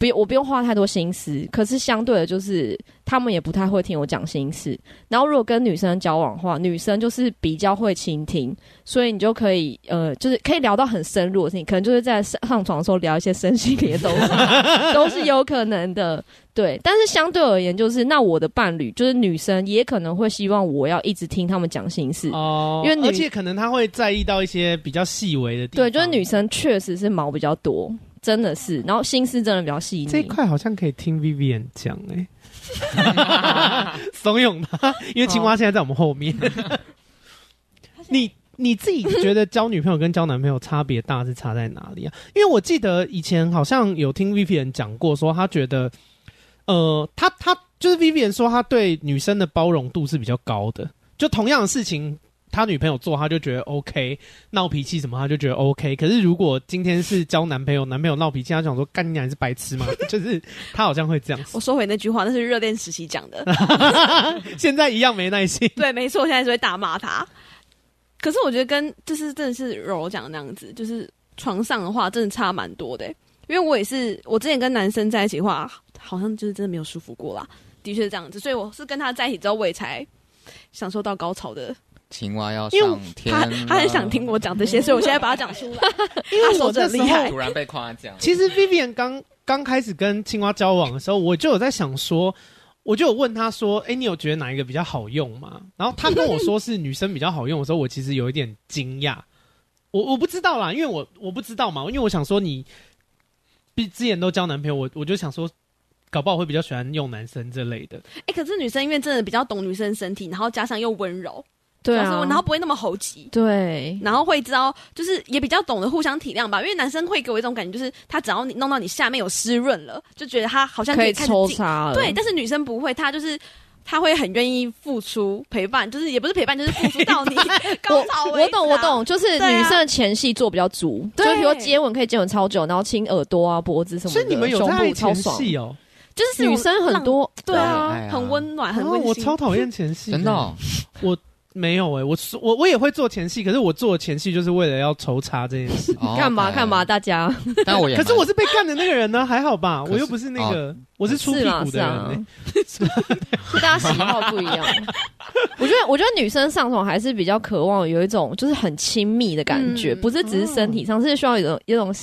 不，我不用花太多心思。可是相对的，就是他们也不太会听我讲心事。然后，如果跟女生交往的话，女生就是比较会倾听，所以你就可以呃，就是可以聊到很深入的事情。可能就是在上上床的时候聊一些身心里的东西，都是有可能的。对，但是相对而言，就是那我的伴侣就是女生，也可能会希望我要一直听他们讲心事哦，因为而且可能他会在意到一些比较细微的地方。对，就是女生确实是毛比较多。真的是，然后心思真的比较细腻。这一块好像可以听 Vivian 讲哎、欸，怂恿他，因为青蛙现在在我们后面。你你自己觉得交女朋友跟交男朋友差别大是差在哪里啊？因为我记得以前好像有听 Vivian 讲过，说他觉得，呃，他他就是 Vivian 说他对女生的包容度是比较高的，就同样的事情。他女朋友做，他就觉得 OK，闹脾气什么他就觉得 OK。可是如果今天是交男朋友，男朋友闹脾气，他想说干你还是白痴吗？就是他好像会这样。我收回那句话，那是热恋时期讲的，现在一样没耐心。对，没错，我现在是会大骂他。可是我觉得跟就是真的是柔柔讲的那样子，就是床上的话真的差蛮多的。因为我也是，我之前跟男生在一起的话，好像就是真的没有舒服过啦。的确是这样子，所以我是跟他在一起之后，我也才享受到高潮的。青蛙要上天，他他很想听我讲这些，所以我现在把它讲出来。因为我那时候突然被夸奖。其实 Vivian 刚刚开始跟青蛙交往的时候，我就有在想说，我就有问他说：“哎、欸，你有觉得哪一个比较好用吗？”然后他跟我说是女生比较好用的时候，我其实有一点惊讶。我我不知道啦，因为我我不知道嘛，因为我想说你，毕之前都交男朋友，我我就想说，搞不好会比较喜欢用男生这类的。哎、欸，可是女生因为真的比较懂女生身体，然后加上又温柔。对啊，然后不会那么猴急，对，然后会知道，就是也比较懂得互相体谅吧。因为男生会给我一种感觉，就是他只要你弄到你下面有湿润了，就觉得他好像可以，可以抽插了。对，但是女生不会，她就是她会很愿意付出陪伴，就是也不是陪伴，就是付出到你 高潮啊。我我懂我懂，就是女生的前戏做比较足，对啊，就比如说接吻可以接吻超久，然后亲耳朵啊、脖子什么的，所以你们有在前戏哦，就是女生很多，对啊，很温暖，很温馨。我超讨厌前戏，真的哦，我。没有哎、欸，我我我也会做前戏，可是我做前戏就是为了要抽查这件事。干嘛干嘛？大家？但我也可是我是被干的那个人呢，还好吧？我又不是那个，哦、我是出屁股的人、欸。是啊，是大家喜好不一样。我觉得，我觉得女生上床还是比较渴望有一种就是很亲密的感觉，嗯、不是只是身体上，是需要有一种一种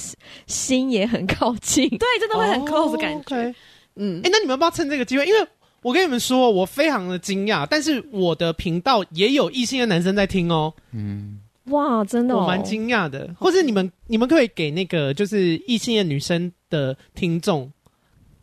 心也很靠近。对，真的会很 close 的感觉。哦 okay、嗯，哎、欸，那你们要不要趁这个机会？因为我跟你们说，我非常的惊讶，但是我的频道也有异性的男生在听哦。嗯，哇，真的、哦，我蛮惊讶的。或是你们，你们可以给那个就是异性的女生的听众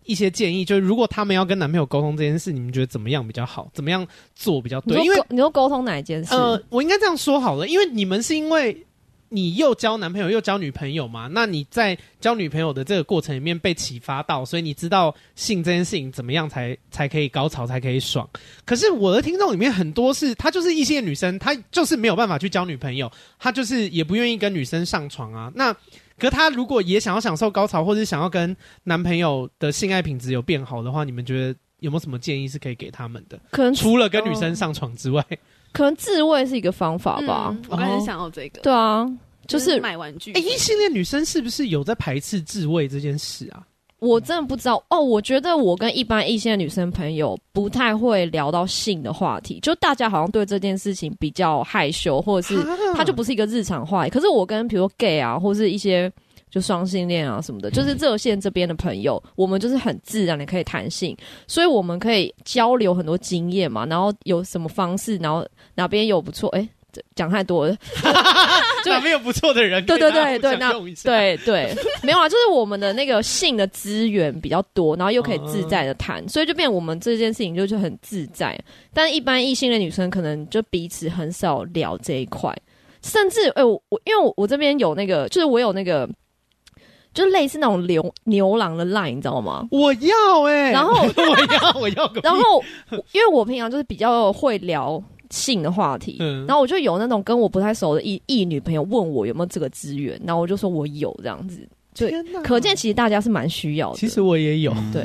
一些建议，就是如果他们要跟男朋友沟通这件事，你们觉得怎么样比较好？怎么样做比较对？因为你说沟通哪一件事？呃，我应该这样说好了，因为你们是因为你又交男朋友又交女朋友嘛，那你在交女朋友的这个过程里面被启发到，所以你知道性这件事情怎么样才才可以高潮，才可以爽。可是我的听众里面很多是，她就是异性的女生，她就是没有办法去交女朋友，她就是也不愿意跟女生上床啊。那可是她如果也想要享受高潮，或者想要跟男朋友的性爱品质有变好的话，你们觉得有没有什么建议是可以给他们的？可能除了跟女生上床之外，可能自慰是一个方法吧。嗯、我刚才想到这个，对啊，就是、就是买玩具。哎、欸，异性恋女生是不是有在排斥自慰这件事啊？我真的不知道哦。我觉得我跟一般异性的女生朋友不太会聊到性的话题，就大家好像对这件事情比较害羞，或者是它就不是一个日常话题。可是我跟比如说 gay 啊，或是一些就双性恋啊什么的，就是热线这边的朋友，我们就是很自然的可以谈性，所以我们可以交流很多经验嘛。然后有什么方式，然后哪边有不错，哎、欸。讲太多了，就没有不错的人。对对对对，那对对，没有啊，就是我们的那个性的资源比较多，然后又可以自在的谈，所以就变我们这件事情就是很自在。但一般异性的女生可能就彼此很少聊这一块，甚至哎、欸，我因为我我这边有那个，就是我有那个，就类似那种牛牛郎的 line，你知道吗？我要哎、欸，然后我要 我要，然后因为我平常就是比较会聊。性的话题，嗯，然后我就有那种跟我不太熟的异异女朋友问我有没有这个资源，然后我就说我有这样子，就可见其实大家是蛮需要的。其实我也有，对，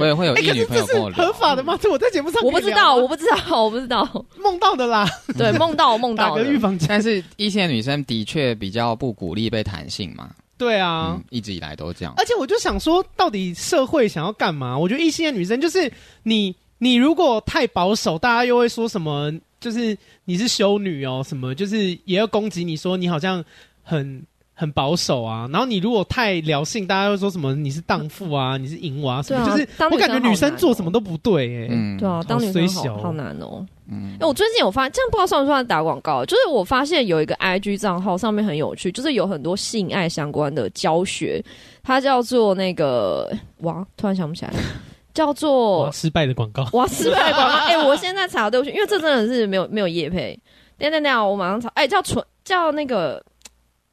我也会有异女朋友跟我聊。合法的吗？这我在节目上我不知道，我不知道，我不知道，梦到的啦。对，梦到梦到的预防针。但是异性女生的确比较不鼓励被谈性嘛。对啊，嗯，一直以来都这样。而且我就想说，到底社会想要干嘛？我觉得异性的女生就是你，你如果太保守，大家又会说什么？就是你是修女哦，什么就是也要攻击你说你好像很很保守啊。然后你如果太聊性，大家又说什么你是荡妇啊，你是淫娃什么。啊、就是我感觉女生做什么都不对哎、欸。嗯，对啊，当女生好好难哦。嗯，哎，我最近有发现，这样不知道算不算打广告？就是我发现有一个 IG 账号上面很有趣，就是有很多性爱相关的教学，它叫做那个哇，突然想不起来。叫做失败的广告，哇，失败的广告！哎、欸，我现在查，对不起，因为这真的是没有没有业配。等等等，我马上查。哎、欸，叫纯叫那个，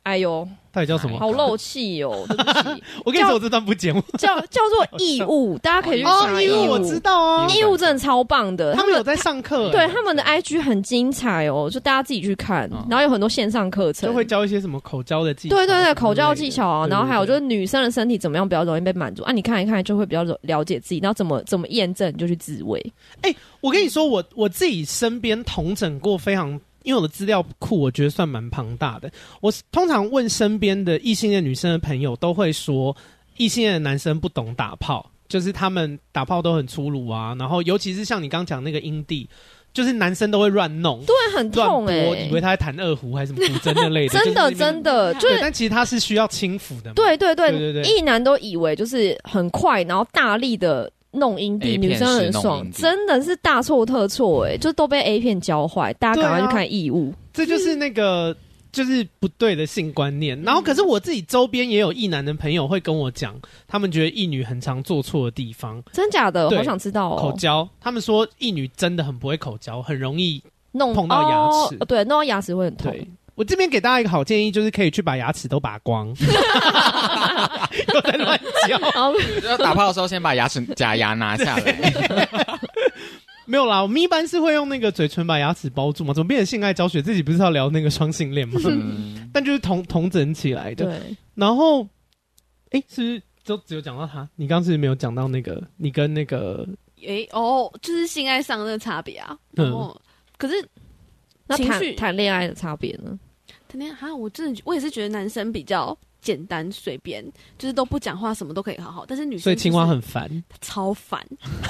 哎呦。到底叫什么？好漏气哦！对不起，我跟你说，我这段不剪。叫叫做 义务，大家可以去查义务。我知道啊，义务真的超棒的。他们有在上课，对他们的 IG 很精彩哦，就大家自己去看。然后有很多线上课程，就会教一些什么口交的技巧。对对对，口交技巧啊。然后还有就是女生的身体怎么样比较容易被满足啊？你看一看就会比较了解自己，然后怎么怎么验证就去自慰。哎，我跟你说，我我自己身边同整过非常。因为我的资料库，我觉得算蛮庞大的。我通常问身边的异性恋女生的朋友，都会说异性恋的男生不懂打炮，就是他们打炮都很粗鲁啊。然后尤其是像你刚讲那个阴蒂，就是男生都会乱弄，对，很痛哎、以为他在弹二胡还是什么古筝那类的，真的真的就是，但其实他是需要轻抚的。对对对对对，异男都以为就是很快，然后大力的。弄阴蒂，女生很爽，真的是大错特错哎、欸，就都被 A 片教坏，大家赶快去看异物、啊。这就是那个就是不对的性观念。然后，可是我自己周边也有异男的朋友会跟我讲，他们觉得异女很常做错的地方，真假的，好想知道哦。口交，他们说异女真的很不会口交，很容易弄碰到牙齿、哦，对，弄到牙齿会很痛。我这边给大家一个好建议，就是可以去把牙齿都拔光。又在乱讲。要打炮的时候，先把牙齿假牙拿下来。没有啦，我们一般是会用那个嘴唇把牙齿包住嘛。怎么变成性爱教学？自己不是要聊那个双性恋吗？嗯、但就是同同整起来的。对。然后，哎、欸，是不是就只有讲到他？你刚刚是不是没有讲到那个？你跟那个？哎、欸、哦，就是性爱上的差别啊。嗯。可是，那谈谈恋爱的差别呢？谈恋爱哈，我真的我也是觉得男生比较简单随便，就是都不讲话，什么都可以好好。但是女生，所以青蛙很烦，超烦，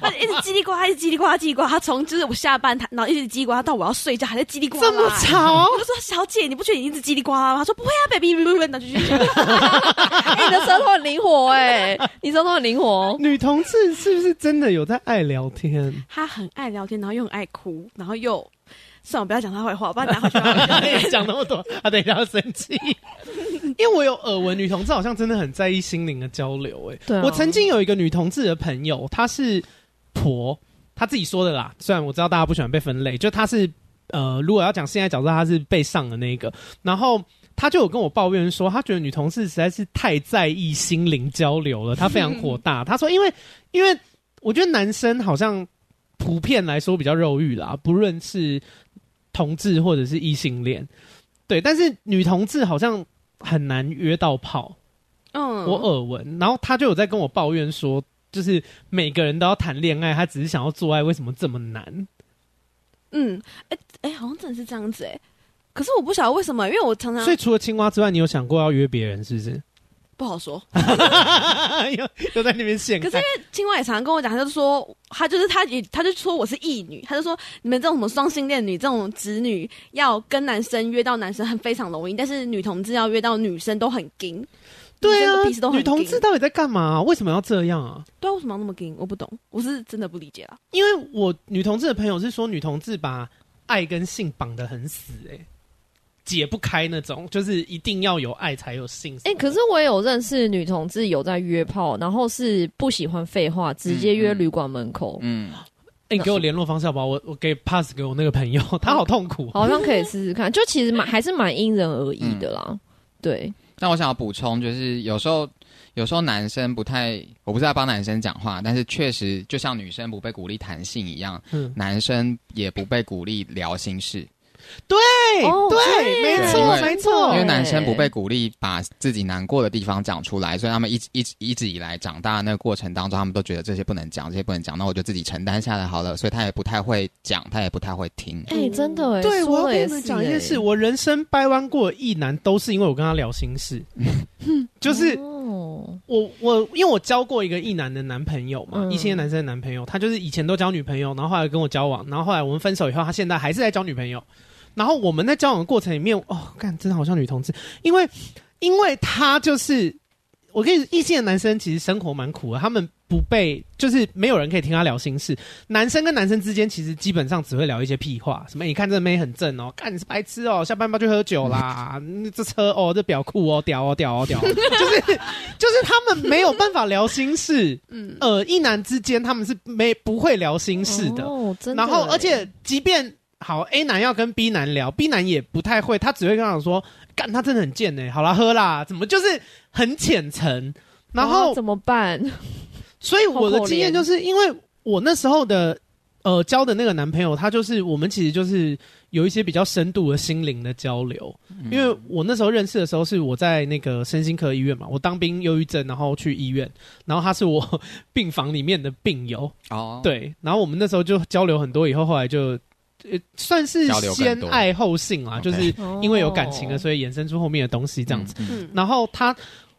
他一直叽里呱啦，一直叽里呱啦，叽里呱啦。他从就是我下班，他然后一直叽里呱啦到我要睡觉，还在叽里呱啦，这么吵。我就说小姐，你不觉得你一直叽里呱啦吗？他说不会啊，baby，你的舌头很灵活哎，你舌头很灵活。女同志是不是真的有在爱聊天？她很爱聊天，然后又很爱哭，然后又。算了，不要讲她坏话，不然拿回去 讲那么多，她等一下要生气。因为我有耳闻女同志好像真的很在意心灵的交流、欸。哎，对啊，我曾经有一个女同志的朋友，她是婆，她自己说的啦。虽然我知道大家不喜欢被分类，就她是呃，如果要讲现在角色，她是被上的那一个。然后她就有跟我抱怨说，他觉得女同事实在是太在意心灵交流了，他非常火大。他说，因为因为我觉得男生好像普遍来说比较肉欲啦，不论是同志或者是异性恋。对，但是女同志好像很难约到炮。嗯，我耳闻，然后他就有在跟我抱怨说，就是每个人都要谈恋爱，他只是想要做爱，为什么这么难？嗯，哎、欸、哎、欸，好像真的是这样子哎、欸。可是我不晓得为什么，因为我常常……所以除了青蛙之外，你有想过要约别人是不是？不好说，又又在那边现。可是因为青蛙也常常跟我讲，他就说他就是他也他就说我是异女，他就说你们这种什么双性恋女这种直女要跟男生约到男生很非常容易，但是女同志要约到女生都很惊。对啊，女，女同志到底在干嘛、啊？为什么要这样啊？对啊，为什么要那么硬？我不懂，我是真的不理解啊。因为我女同志的朋友是说，女同志把爱跟性绑得很死、欸，哎。解不开那种，就是一定要有爱才有性。哎、欸，可是我也有认识女同志有在约炮，然后是不喜欢废话，直接约旅馆门口。嗯，哎、嗯欸，你给我联络方式好不好？我我给 pass 给我那个朋友，他好痛苦，好像可以试试看。就其实蛮 还是蛮因人而异的啦。嗯、对，但我想要补充，就是有时候有时候男生不太，我不是在帮男生讲话，但是确实就像女生不被鼓励谈性一样，嗯，男生也不被鼓励聊心事。对、哦、对，没错没错，因为男生不被鼓励把自己难过的地方讲出来，所以他们一直一直一直以来长大的那个过程当中，他们都觉得这些不能讲，这些不能讲，那我就自己承担下来好了。所以他也不太会讲，他也不太会听。哎、欸，真的哎，对，我要跟你们讲一件事，我人生掰弯过的异男都是因为我跟他聊心事，就是我我因为我交过一个异男的男朋友嘛，异性男生的男朋友，他就是以前都交女朋友，然后后来跟我交往，然后后来我们分手以后，他现在还是在交女朋友。然后我们在交往的过程里面，哦，干，真的好像女同志，因为，因为他就是，我跟你异性的男生其实生活蛮苦的，他们不被，就是没有人可以听他聊心事。男生跟男生之间其实基本上只会聊一些屁话，什么你看这妹很正哦，看你是白痴哦，下班吧去喝酒啦，嗯、这车哦，这表酷哦，屌哦，屌哦，屌哦，就是就是他们没有办法聊心事，嗯，呃，一男之间他们是没不会聊心事的，哦，真的，然后而且即便。好，A 男要跟 B 男聊，B 男也不太会，他只会跟他说：“干，他真的很贱呢。”好啦，喝啦，怎么就是很浅层？然后、啊、怎么办？所以我的经验就是，因为我那时候的呃交的那个男朋友，他就是我们其实就是有一些比较深度的心灵的交流。嗯、因为我那时候认识的时候是我在那个身心科医院嘛，我当兵忧郁症，然后去医院，然后他是我 病房里面的病友哦，对，然后我们那时候就交流很多，以后后来就。呃，算是先爱后性啊，就是因为有感情了，所以衍生出后面的东西这样子。嗯、然后他，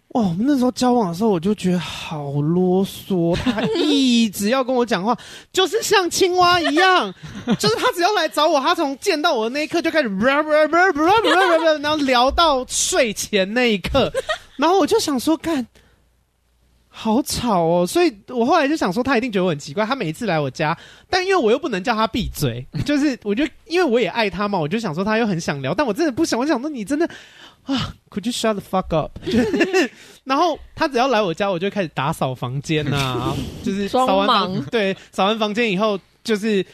哇，我们那时候交往的时候，我就觉得好啰嗦，他一直要跟我讲话，就是像青蛙一样，就是他只要来找我，他从见到我的那一刻就开始，然后聊到睡前那一刻，然后我就想说，干。好吵哦，所以我后来就想说，他一定觉得我很奇怪。他每一次来我家，但因为我又不能叫他闭嘴，就是我就因为我也爱他嘛，我就想说他又很想聊，但我真的不想。我想说你真的啊，Could you shut the fuck up？就是，然后他只要来我家，我就开始打扫房间啊，就是扫完房对，扫完房间以后，就是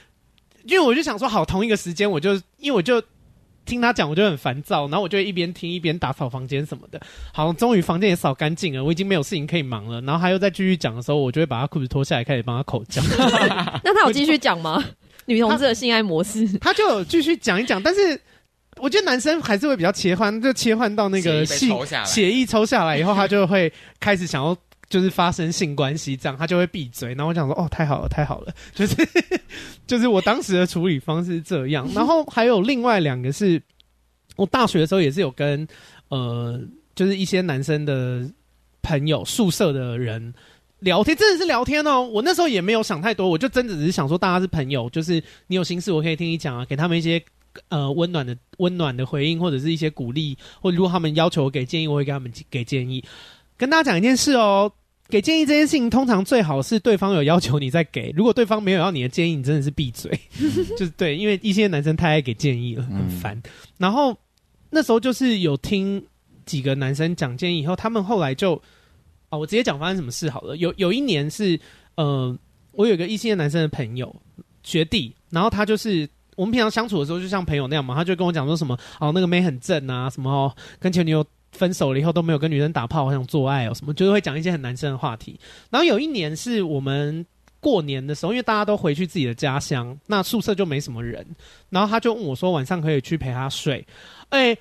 因为我就想说，好，同一个时间我就因为我就。听他讲，我就很烦躁，然后我就一边听一边打扫房间什么的。好，终于房间也扫干净了，我已经没有事情可以忙了。然后他又再继续讲的时候，我就会把他裤子脱下来，开始帮他口交。那他有继续讲吗？女同志的性爱模式，他就有继续讲一讲。但是我觉得男生还是会比较切换，就切换到那个血血液抽下来以后，他就会开始想要。就是发生性关系这样，他就会闭嘴。然后我想说，哦，太好了，太好了，就是就是我当时的处理方式是这样。然后还有另外两个是，我大学的时候也是有跟呃，就是一些男生的朋友、宿舍的人聊天，真的是聊天哦。我那时候也没有想太多，我就真的只是想说，大家是朋友，就是你有心事我可以听你讲啊，给他们一些呃温暖的温暖的回应，或者是一些鼓励，或者如果他们要求我给建议，我会给他们给建议。跟大家讲一件事哦。给建议这件事情，通常最好是对方有要求你再给。如果对方没有要你的建议，你真的是闭嘴。就是对，因为一些男生太爱给建议了，很烦。嗯、然后那时候就是有听几个男生讲建议以后，他们后来就啊，我直接讲发生什么事好了。有有一年是呃，我有一个异性的男生的朋友学弟，然后他就是我们平常相处的时候就像朋友那样嘛，他就跟我讲说什么哦，那个妹很正啊，什么哦，跟前女友分手了以后都没有跟女生打炮，好想做爱哦，什么就是会讲一些很男生的话题。然后有一年是我们。过年的时候，因为大家都回去自己的家乡，那宿舍就没什么人。然后他就问我说：“晚上可以去陪他睡？”哎，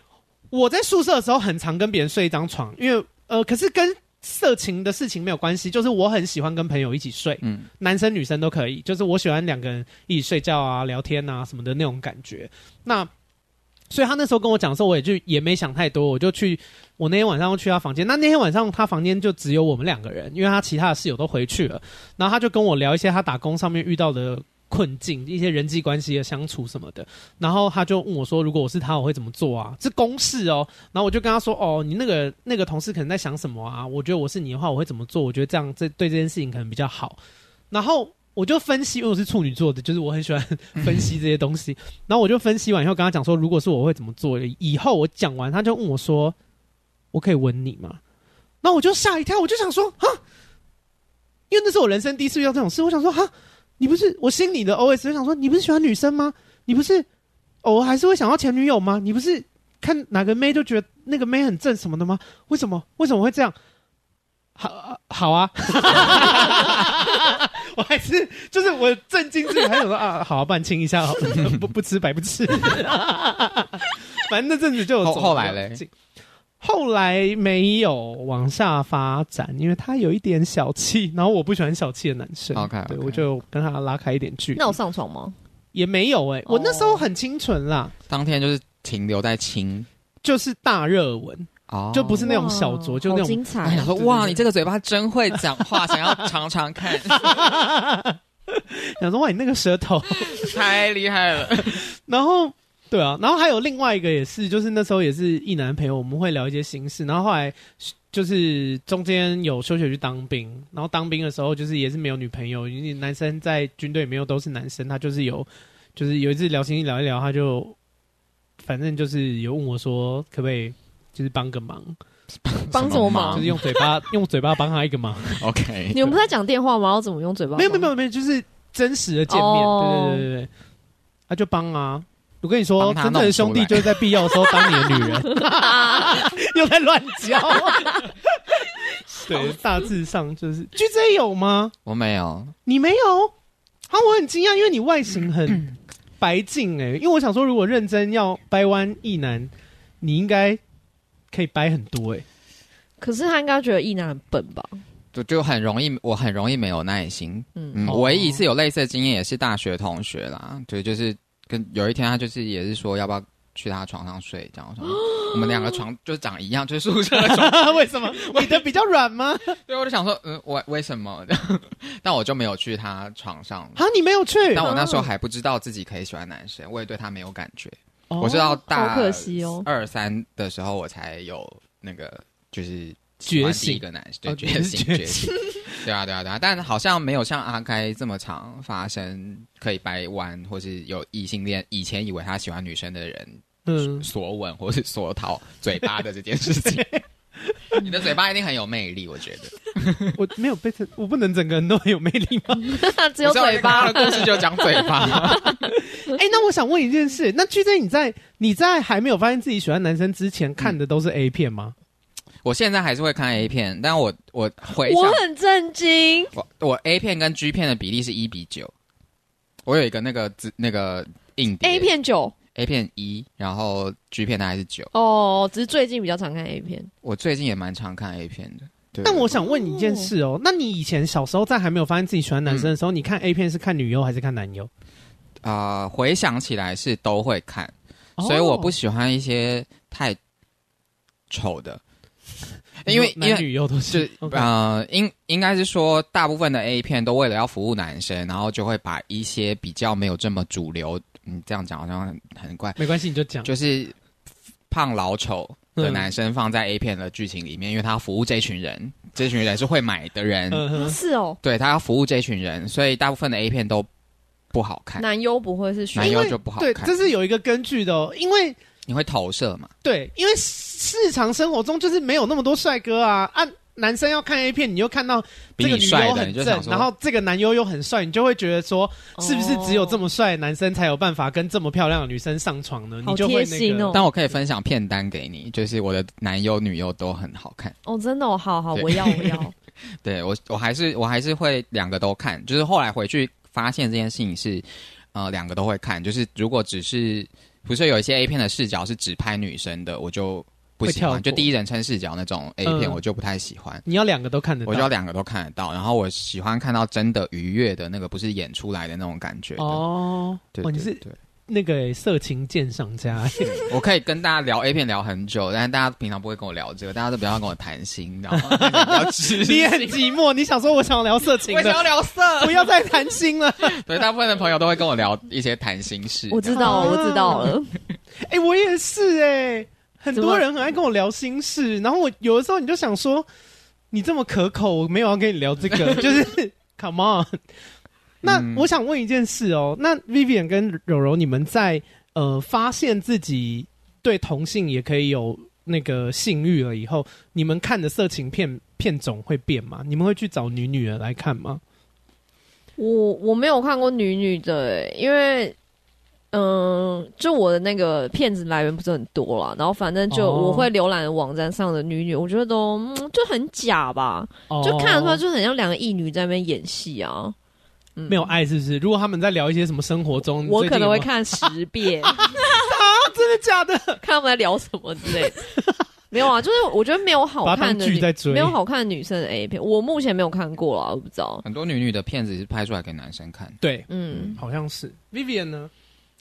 我在宿舍的时候很常跟别人睡一张床，因为呃，可是跟色情的事情没有关系，就是我很喜欢跟朋友一起睡，嗯，男生女生都可以，就是我喜欢两个人一起睡觉啊、聊天啊什么的那种感觉。那所以他那时候跟我讲的时候，我也就也没想太多，我就去。我那天晚上去他房间，那那天晚上他房间就只有我们两个人，因为他其他的室友都回去了。然后他就跟我聊一些他打工上面遇到的困境，一些人际关系的相处什么的。然后他就问我说：“如果我是他，我会怎么做啊？”是公事哦。然后我就跟他说：“哦，你那个那个同事可能在想什么啊？我觉得我是你的话，我会怎么做？我觉得这样这对这件事情可能比较好。”然后我就分析，因为我是处女座的，就是我很喜欢 分析这些东西。然后我就分析完以后跟他讲说：“如果是我会怎么做？”以后我讲完，他就问我说。我可以吻你吗？那我就吓一跳，我就想说哈，因为那是我人生第一次遇到这种事。我想说哈，你不是我心里的 OS，我想说你不是喜欢女生吗？你不是偶尔还是会想要前女友吗？你不是看哪个妹就觉得那个妹很正什么的吗？为什么？为什么会这样？好，好啊，我还是就是我震惊自己，还想说啊，好啊，帮你亲一下，不不吃白不吃。反正那阵子就有后后来嘞。后来没有往下发展，因为他有一点小气，然后我不喜欢小气的男生。OK，对，我就跟他拉开一点距离。那我上床吗？也没有哎、欸，我那时候很清纯啦。当天就是停留在亲，就是大热吻哦，就不是那种小酌，就那种精彩。想说哇，你这个嘴巴真会讲话，想要尝尝看。想说哇，你那个舌头 太厉害了。然后。对啊，然后还有另外一个也是，就是那时候也是一男朋友，我们会聊一些心事。然后后来就是中间有休学去当兵，然后当兵的时候就是也是没有女朋友，因为男生在军队里面又都是男生，他就是有，就是有一次聊心事聊一聊，他就反正就是有问我说，可不可以就是帮个忙，帮什么忙？就是用嘴巴 用嘴巴帮他一个忙。OK，你们不是在讲电话吗？要怎么用嘴巴？没有没有没有，就是真实的见面。Oh. 对对对对对，他就帮啊。我跟你说，真正的兄弟就是在必要的时候当你的女人，又在乱教。对，大致上就是 GJ 有吗？我没有，你没有？啊，我很惊讶，因为你外形很 白净哎，因为我想说，如果认真要掰弯异男，你应该可以掰很多哎。可是他应该觉得异男很笨吧？就就很容易，我很容易没有耐心。嗯嗯，唯一一次有类似的经验也是大学同学啦，对，就是。跟有一天，他就是也是说要不要去他床上睡，这样我说 我们两个床就长一样，就是宿舍的床。为什么？你的比较软吗？对，我就想说，嗯，我为什么？但我就没有去他床上。啊，你没有去？但我那时候还不知道自己可以喜欢男生，我也对他没有感觉。我知道大二三的时候，我才有那个就是觉醒一个男生，对，觉醒觉醒。对啊，对啊，对啊，但好像没有像阿开这么常发生，可以掰弯，或是有异性恋以前以为他喜欢女生的人，嗯，索吻或是索讨嘴巴的这件事情。你的嘴巴一定很有魅力，我觉得。我没有被成，我不能整个人都很有魅力吗？只有嘴巴的故事就讲嘴巴。哎，那我想问一件事，那 GJ 你在你在还没有发现自己喜欢男生之前，看的都是 A 片吗？我现在还是会看 A 片，但我我回想，我很震惊。我我 A 片跟 G 片的比例是一比九。我有一个那个字那个硬碟 A 片九，A 片一，然后 G 片的还是九。哦，只是最近比较常看 A 片。我最近也蛮常看 A 片的。对。但我想问你一件事哦，那你以前小时候在还没有发现自己喜欢男生的时候，嗯、你看 A 片是看女优还是看男优？啊、呃，回想起来是都会看，所以我不喜欢一些太丑的。因为男女优都是.呃，应应该是说，大部分的 A 片都为了要服务男生，然后就会把一些比较没有这么主流，嗯，这样讲好像很很怪。没关系，你就讲，就是胖老丑的男生放在 A 片的剧情里面，嗯、因为他要服务这群人，这群人是会买的人，是哦，对他要服务这群人，所以大部分的 A 片都不好看。男优不会是选，男优就不好看，对，这是有一个根据的哦，因为。你会投射嘛？对，因为日常生活中就是没有那么多帅哥啊，啊，男生要看 A 片，你又看到这个女优很正，然后这个男优又很帅，你就会觉得说，是不是只有这么帅的男生才有办法跟这么漂亮的女生上床呢？你就会那个。但我可以分享片单给你，就是我的男优女优都很好看。哦，真的哦，好好，我要我要。对 我，我还是我还是会两个都看，就是后来回去发现这件事情是，呃，两个都会看。就是如果只是不是有一些 A 片的视角是只拍女生的，我就不喜欢。就第一人称视角那种 A 片，我就不太喜欢。嗯、你要两个都看得到，我就要两个都看得到。然后我喜欢看到真的愉悦的那个，不是演出来的那种感觉。哦，对，对，对，对，哦，你是。那个色情鉴赏家，我可以跟大家聊 A 片聊很久，但是大家平常不会跟我聊这个，大家都比较跟我谈心，你知道吗？你很寂寞，你想说我想要聊色情，我想要聊色，不要再谈心了。对，大部分的朋友都会跟我聊一些谈心事。我知道，我知道了。哎、欸，我也是哎、欸，很多人很爱跟我聊心事，然后我有的时候你就想说，你这么可口，我没有要跟你聊这个，就是 Come on。那我想问一件事哦，那 Vivian 跟柔柔，你们在呃发现自己对同性也可以有那个性欲了以后，你们看的色情片片种会变吗？你们会去找女女的来看吗？我我没有看过女女的，因为嗯、呃，就我的那个片子来源不是很多啦，然后反正就我会浏览网站上的女女，我觉得都、嗯、就很假吧，就看得出来就很像两个异女在那边演戏啊。没有爱是不是？如果他们在聊一些什么生活中，我可能会看十遍 啊！真的假的？看他们在聊什么之类的。没有啊，就是我觉得没有好看的剧在追，没有好看的女生的 A 片，我目前没有看过了，我不知道。很多女女的片子是拍出来给男生看，对，嗯，好像是。Vivian 呢？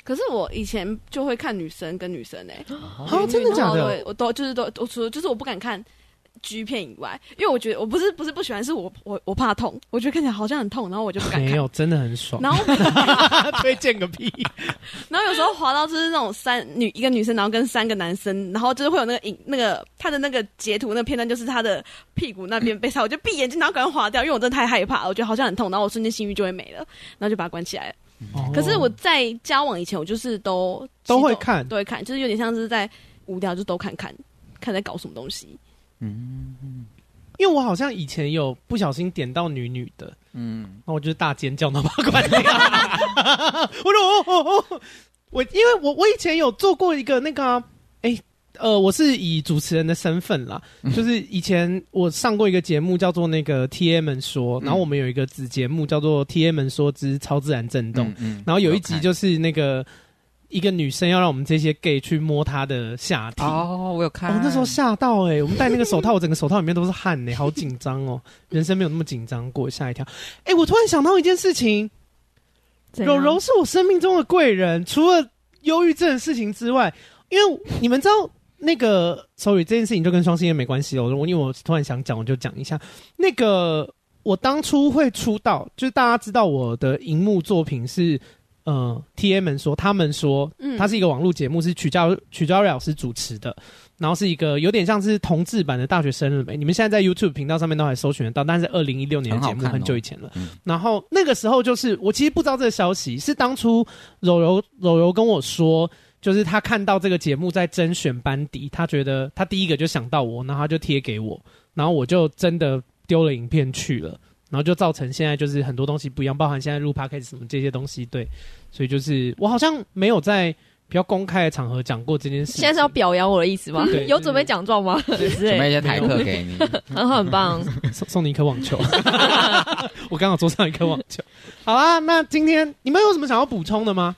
可是我以前就会看女生跟女生诶、真的假的？我都就是都我除了就是我不敢看。G 片以外，因为我觉得我不是不是不喜欢，是我我我怕痛，我觉得看起来好像很痛，然后我就不敢看。没有，真的很爽。然后推荐 个屁。然后有时候滑到就是那种三女一个女生，然后跟三个男生，然后就是会有那个影那个他的那个截图那个片段，就是他的屁股那边被擦，我就闭眼睛，然后赶快滑掉，因为我真的太害怕，我觉得好像很痛，然后我瞬间性欲就会没了，然后就把它关起来了。哦、可是我在交往以前，我就是都都会看，都会看，就是有点像是在无聊就都看看看在搞什么东西。嗯，因为我好像以前有不小心点到女女的，嗯，那我就是大尖叫，那把关掉。我说哦哦哦，我因为我我以前有做过一个那个、啊，哎、欸，呃，我是以主持人的身份啦，嗯、就是以前我上过一个节目叫做那个 T M 们说，然后我们有一个子节目叫做 T M 们说之超自然震动，嗯，嗯然后有一集就是那个。一个女生要让我们这些 gay 去摸她的下体哦，我有看，我那时候吓到哎、欸，我们戴那个手套，我整个手套里面都是汗呢、欸，好紧张哦，人生没有那么紧张过，吓一跳。哎、欸，我突然想到一件事情，柔柔是我生命中的贵人，除了忧郁症的事情之外，因为你们知道那个 sorry 这件事情就跟双性恋没关系哦，我因为我突然想讲，我就讲一下那个我当初会出道，就是大家知道我的荧幕作品是。嗯，T M 们说，他们说，嗯，它是一个网络节目，是曲教曲教瑞老师主持的，然后是一个有点像是同志版的大学生了没？你们现在在 YouTube 频道上面都还搜寻得到，但是二零一六年的节目很久以前了。哦、然后那个时候就是我其实不知道这个消息，是当初柔柔柔柔跟我说，就是他看到这个节目在甄选班底，他觉得他第一个就想到我，然后他就贴给我，然后我就真的丢了影片去了。然后就造成现在就是很多东西不一样，包含现在录 podcast 什么这些东西，对，所以就是我好像没有在比较公开的场合讲过这件事。现在是要表扬我的意思吗？对有准备奖状吗？对准备一些台客给你，很好，很棒，送送你一颗网球。我刚好桌上一颗网球。好啦，那今天你们有什么想要补充的吗？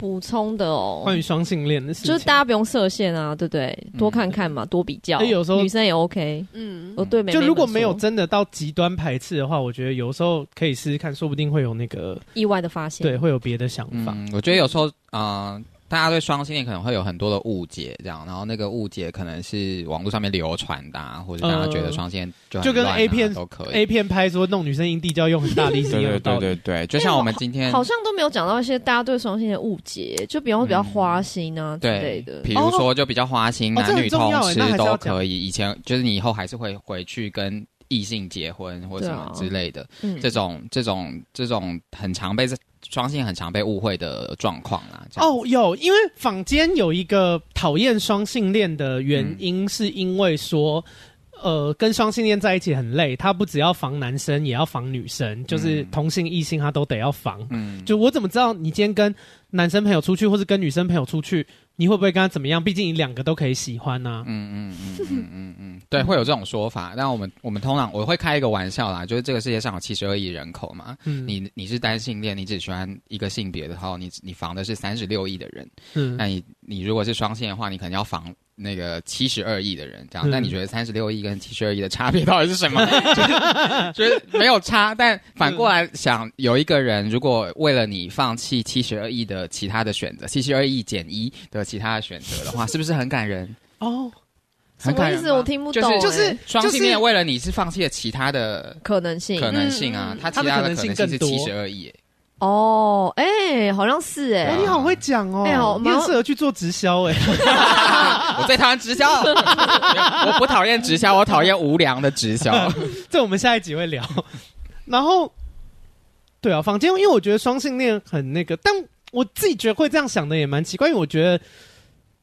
补充的哦，关于双性恋的事情，就是大家不用设限啊，对不对？多看看嘛，多比较。有时候女生也 OK，嗯，哦对，就如果没有真的到极端排斥的话，我觉得有时候可以试试看，说不定会有那个意外的发现，对，会有别的想法。我觉得有时候啊。呃大家对双性恋可能会有很多的误解，这样，然后那个误解可能是网络上面流传的，啊，或者大家觉得双性恋就，啊呃、就跟 A 片都可以，A 片拍说弄女生阴蒂就要用很大力气，对对对对对，就像我们今天好像都没有讲到一些大家对双性恋的误解，就比方说比较花心啊、嗯、之类的，比如说就比较花心，哦、男女通吃都可以，以前就是你以后还是会回去跟。异性结婚或什么之类的，嗯，这种这种这种很常被双性很常被误会的状况啦。哦，有，因为坊间有一个讨厌双性恋的原因，是因为说。嗯呃，跟双性恋在一起很累，他不只要防男生，也要防女生，就是同性异性他都得要防。嗯，就我怎么知道你今天跟男生朋友出去，或是跟女生朋友出去，你会不会跟他怎么样？毕竟你两个都可以喜欢呐、啊。嗯嗯嗯嗯嗯嗯，对，会有这种说法。但我们我们通常我会开一个玩笑啦，就是这个世界上有七十二亿人口嘛，嗯，你你是单性恋，你只喜欢一个性别的话，你你防的是三十六亿的人。嗯，那你你如果是双性的话，你可能要防。那个七十二亿的人，这样，那、嗯、你觉得三十六亿跟七十二亿的差别到底是什么？觉 得没有差，但反过来想，有一个人如果为了你放弃七十二亿的其他的选择，七十二亿减一的其他的选择的话，是不是很感人？哦，很感人，什么意思？我听不懂、欸。就是双性恋为了你是放弃了其他的可能性，可能性啊，他其他的可能性是七十二亿。哦，哎、欸，好像是哎、欸，你好会讲哦，哎、欸，好，蛮适合去做直销哎、欸。我最讨厌直销，我不讨厌直销，我讨厌无良的直销。这我们下一集会聊。然后，对啊，房间因为我觉得双性恋很那个，但我自己觉得会这样想的也蛮奇怪，因为我觉得，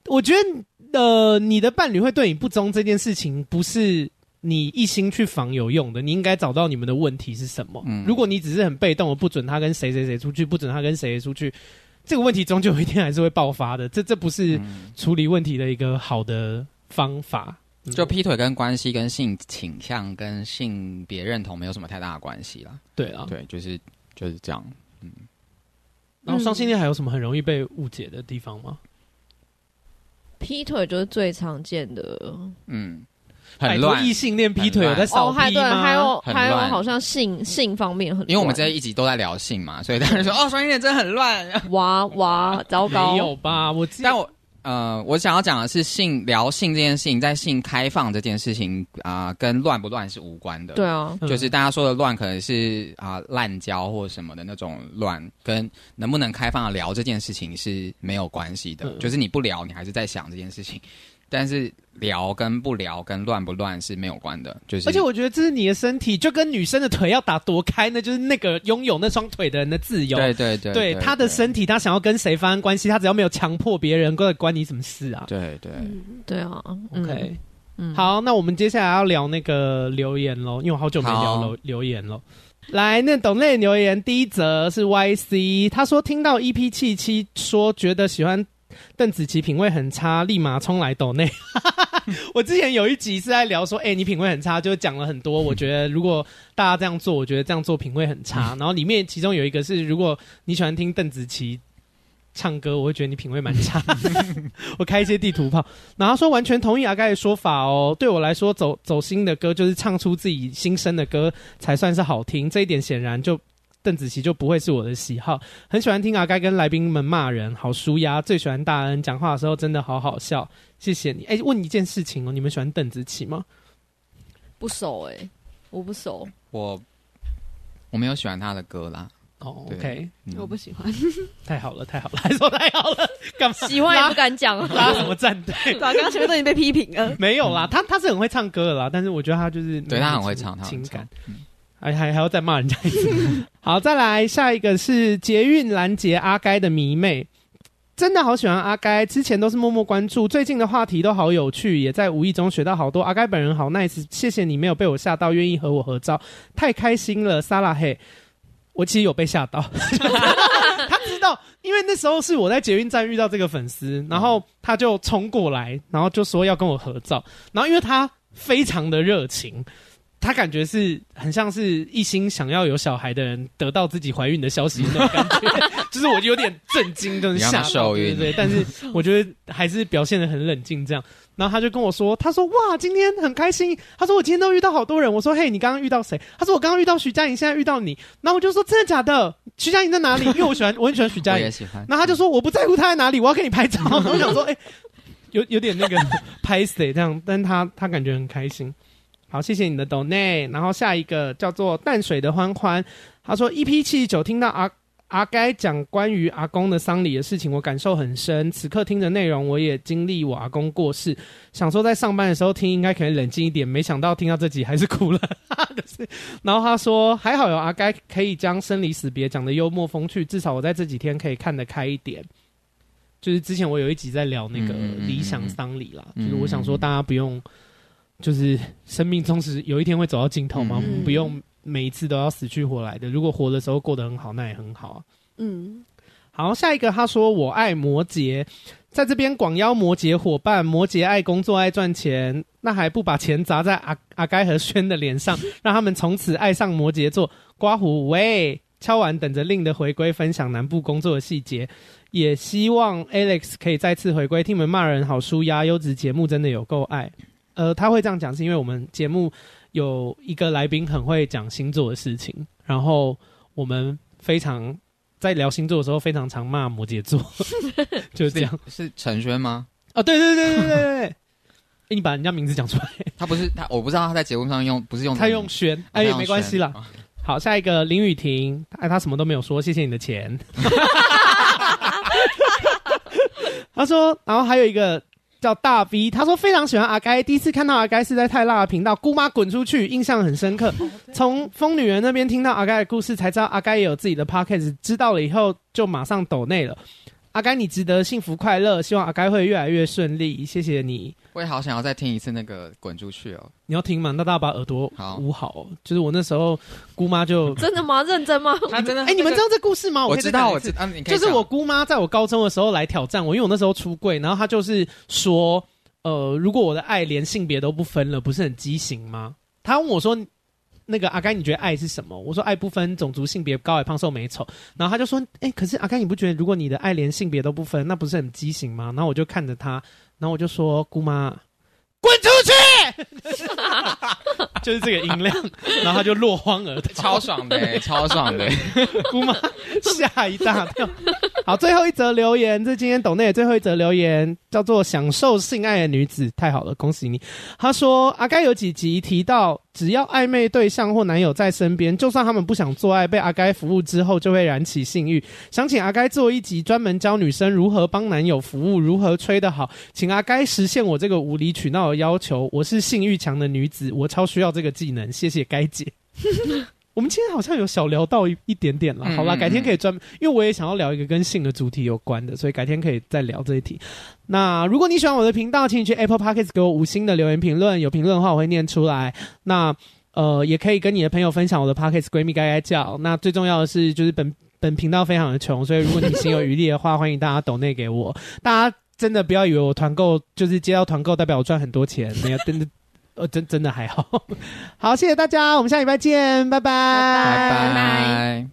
我觉得呃，你的伴侣会对你不忠这件事情不是。你一心去防有用的，你应该找到你们的问题是什么。嗯，如果你只是很被动的不准他跟谁谁谁出去，不准他跟谁谁出去，这个问题终究有一天还是会爆发的。这这不是处理问题的一个好的方法。嗯，就劈腿跟关系跟性倾向跟性别认同没有什么太大的关系啦。对啊，对，就是就是这样。嗯，然后双性恋还有什么很容易被误解的地方吗？劈腿就是最常见的。嗯。很多异性恋劈腿有在少劈吗？还有还有，好像性性方面很乱。因为我们这一集都在聊性嘛，所以大家说哦，双性恋真的很乱。哇哇，糟糕！没有吧？我但我呃，我想要讲的是性聊性这件事情，在性开放这件事情啊、呃，跟乱不乱是无关的。对啊，就是大家说的乱，可能是啊滥交或什么的那种乱，跟能不能开放的聊这件事情是没有关系的。嗯、就是你不聊，你还是在想这件事情。但是聊跟不聊跟乱不乱是没有关的，就是。而且我觉得这是你的身体，就跟女生的腿要打多开呢，就是那个拥有那双腿的人的自由。对对对，对，对他的身体，他想要跟谁发生关系，他只要没有强迫别人，关关你什么事啊？对对、嗯、对啊，OK，嗯，好，那我们接下来要聊那个留言喽，因为我好久没聊留留言了。来，那董内留言第一则是 YC，他说听到 EP 七七说觉得喜欢。邓紫棋品味很差，立马冲来抖内。我之前有一集是在聊说，哎、欸，你品味很差，就讲了很多。我觉得如果大家这样做，我觉得这样做品味很差。然后里面其中有一个是，如果你喜欢听邓紫棋唱歌，我会觉得你品味蛮差。我开一些地图炮，然后说完全同意阿盖的说法哦。对我来说，走走心的歌就是唱出自己心声的歌才算是好听。这一点显然就。邓紫棋就不会是我的喜好，很喜欢听阿该跟来宾们骂人，好舒压。最喜欢大恩讲话的时候，真的好好笑。谢谢你。哎、欸，问你一件事情哦，你们喜欢邓紫棋吗？不熟哎、欸，我不熟。我我没有喜欢他的歌啦。哦，OK，我不喜欢。太好了，太好了，还说太好了，干嘛？喜欢也不敢讲，拉什么战队？刚刚前面都已经被批评了。没有啦，他他是很会唱歌的啦，但是我觉得他就是对他很会唱，情感。还还还要再骂人家一次，好，再来下一个是捷运拦截阿该的迷妹，真的好喜欢阿该，之前都是默默关注，最近的话题都好有趣，也在无意中学到好多。阿该本人好 nice，谢谢你没有被我吓到，愿意和我合照，太开心了。撒拉嘿，我其实有被吓到，他知道，因为那时候是我在捷运站遇到这个粉丝，然后他就冲过来，然后就说要跟我合照，然后因为他非常的热情。他感觉是很像是一心想要有小孩的人得到自己怀孕的消息的那种感觉，就是我有点震惊，跟吓到，对对。但是 我觉得还是表现的很冷静，这样。然后他就跟我说：“他说哇，今天很开心。他说我今天都遇到好多人。我说嘿，你刚刚遇到谁？他说我刚刚遇到徐佳莹，现在遇到你。然后我就说真的假的？徐佳莹在哪里？因为我喜欢，我很喜欢徐佳莹，我也喜欢。然后他就说我不在乎他在哪里，我要跟你拍照。我想说，哎，有有点那个拍谁这样，但他他感觉很开心。”好，谢谢你的 donate。然后下一个叫做淡水的欢欢，他说 EP 七十九听到阿阿该讲关于阿公的丧礼的事情，我感受很深。此刻听着内容，我也经历我阿公过世，想说在上班的时候听应该可以冷静一点，没想到听到这集还是哭了。可是，然后他说还好有阿该可以将生离死别讲的幽默风趣，至少我在这几天可以看得开一点。就是之前我有一集在聊那个理想丧礼啦，嗯嗯嗯嗯，就是我想说大家不用，就是生命终是有一天会走到尽头嘛，不用。每一次都要死去活来的，如果活的时候过得很好，那也很好啊。嗯，好，下一个他说我爱摩羯，在这边广邀摩羯伙伴，摩羯爱工作爱赚钱，那还不把钱砸在阿阿该和轩的脸上，让他们从此爱上摩羯座。刮胡喂，敲完等着令的回归，分享南部工作的细节，也希望 Alex 可以再次回归。听你们骂人好舒压，优质节目真的有够爱。呃，他会这样讲是因为我们节目。有一个来宾很会讲星座的事情，然后我们非常在聊星座的时候非常常骂摩羯座，就是这样。是陈轩吗？哦，对对对对对对，哎，你把人家名字讲出来。他不是他，我不知道他在节目上用不是用他用轩，哎，也没关系啦。好，下一个林雨婷，哎，他什么都没有说，谢谢你的钱。他说，然后还有一个。叫大 V，他说非常喜欢阿该，第一次看到阿该是在泰辣的频道，姑妈滚出去，印象很深刻。从疯女人那边听到阿该的故事，才知道阿该也有自己的 pocket 知道了以后就马上抖内了。阿该，你值得幸福快乐，希望阿该会越来越顺利，谢谢你。我也好想要再听一次那个滚出去哦。你要听吗？那大家把耳朵捂好，好。就是我那时候姑妈就 真的吗？认真吗？他真的？哎、欸，你们知道这故事吗？我知道，我知道。就是我姑妈在我高中的时候来挑战我，因为我那时候出柜，然后她就是说，呃，如果我的爱连性别都不分了，不是很畸形吗？她问我说。那个阿甘，你觉得爱是什么？我说爱不分种族、性别、高矮、胖瘦、美丑。然后他就说：“哎、欸，可是阿甘，你不觉得如果你的爱连性别都不分，那不是很畸形吗？”然后我就看着他，然后我就说：“姑妈，滚出去！” 就是这个音量，然后他就落荒而逃，超爽的，超爽的。姑妈吓一大跳。好，最后一则留言，这今天抖内的最后一则留言叫做“享受性爱的女子”，太好了，恭喜你。他说阿该有几集提到。只要暧昧对象或男友在身边，就算他们不想做爱，被阿该服务之后就会燃起性欲。想请阿该做一集专门教女生如何帮男友服务，如何吹得好，请阿该实现我这个无理取闹的要求。我是性欲强的女子，我超需要这个技能，谢谢该姐。我们今天好像有小聊到一一点点了，好吧，改天可以专门，因为我也想要聊一个跟性的主题有关的，所以改天可以再聊这一题。那如果你喜欢我的频道，请你去 Apple Podcast 给我五星的留言评论，有评论的话我会念出来。那呃，也可以跟你的朋友分享我的 Podcast 闺蜜该该叫。那最重要的是，就是本本频道非常的穷，所以如果你心有余力的话，欢迎大家抖内给我。大家真的不要以为我团购就是接到团购代表我赚很多钱，没有真的。呃，真真的还好，好，谢谢大家，我们下礼拜见，拜拜，拜拜。拜拜。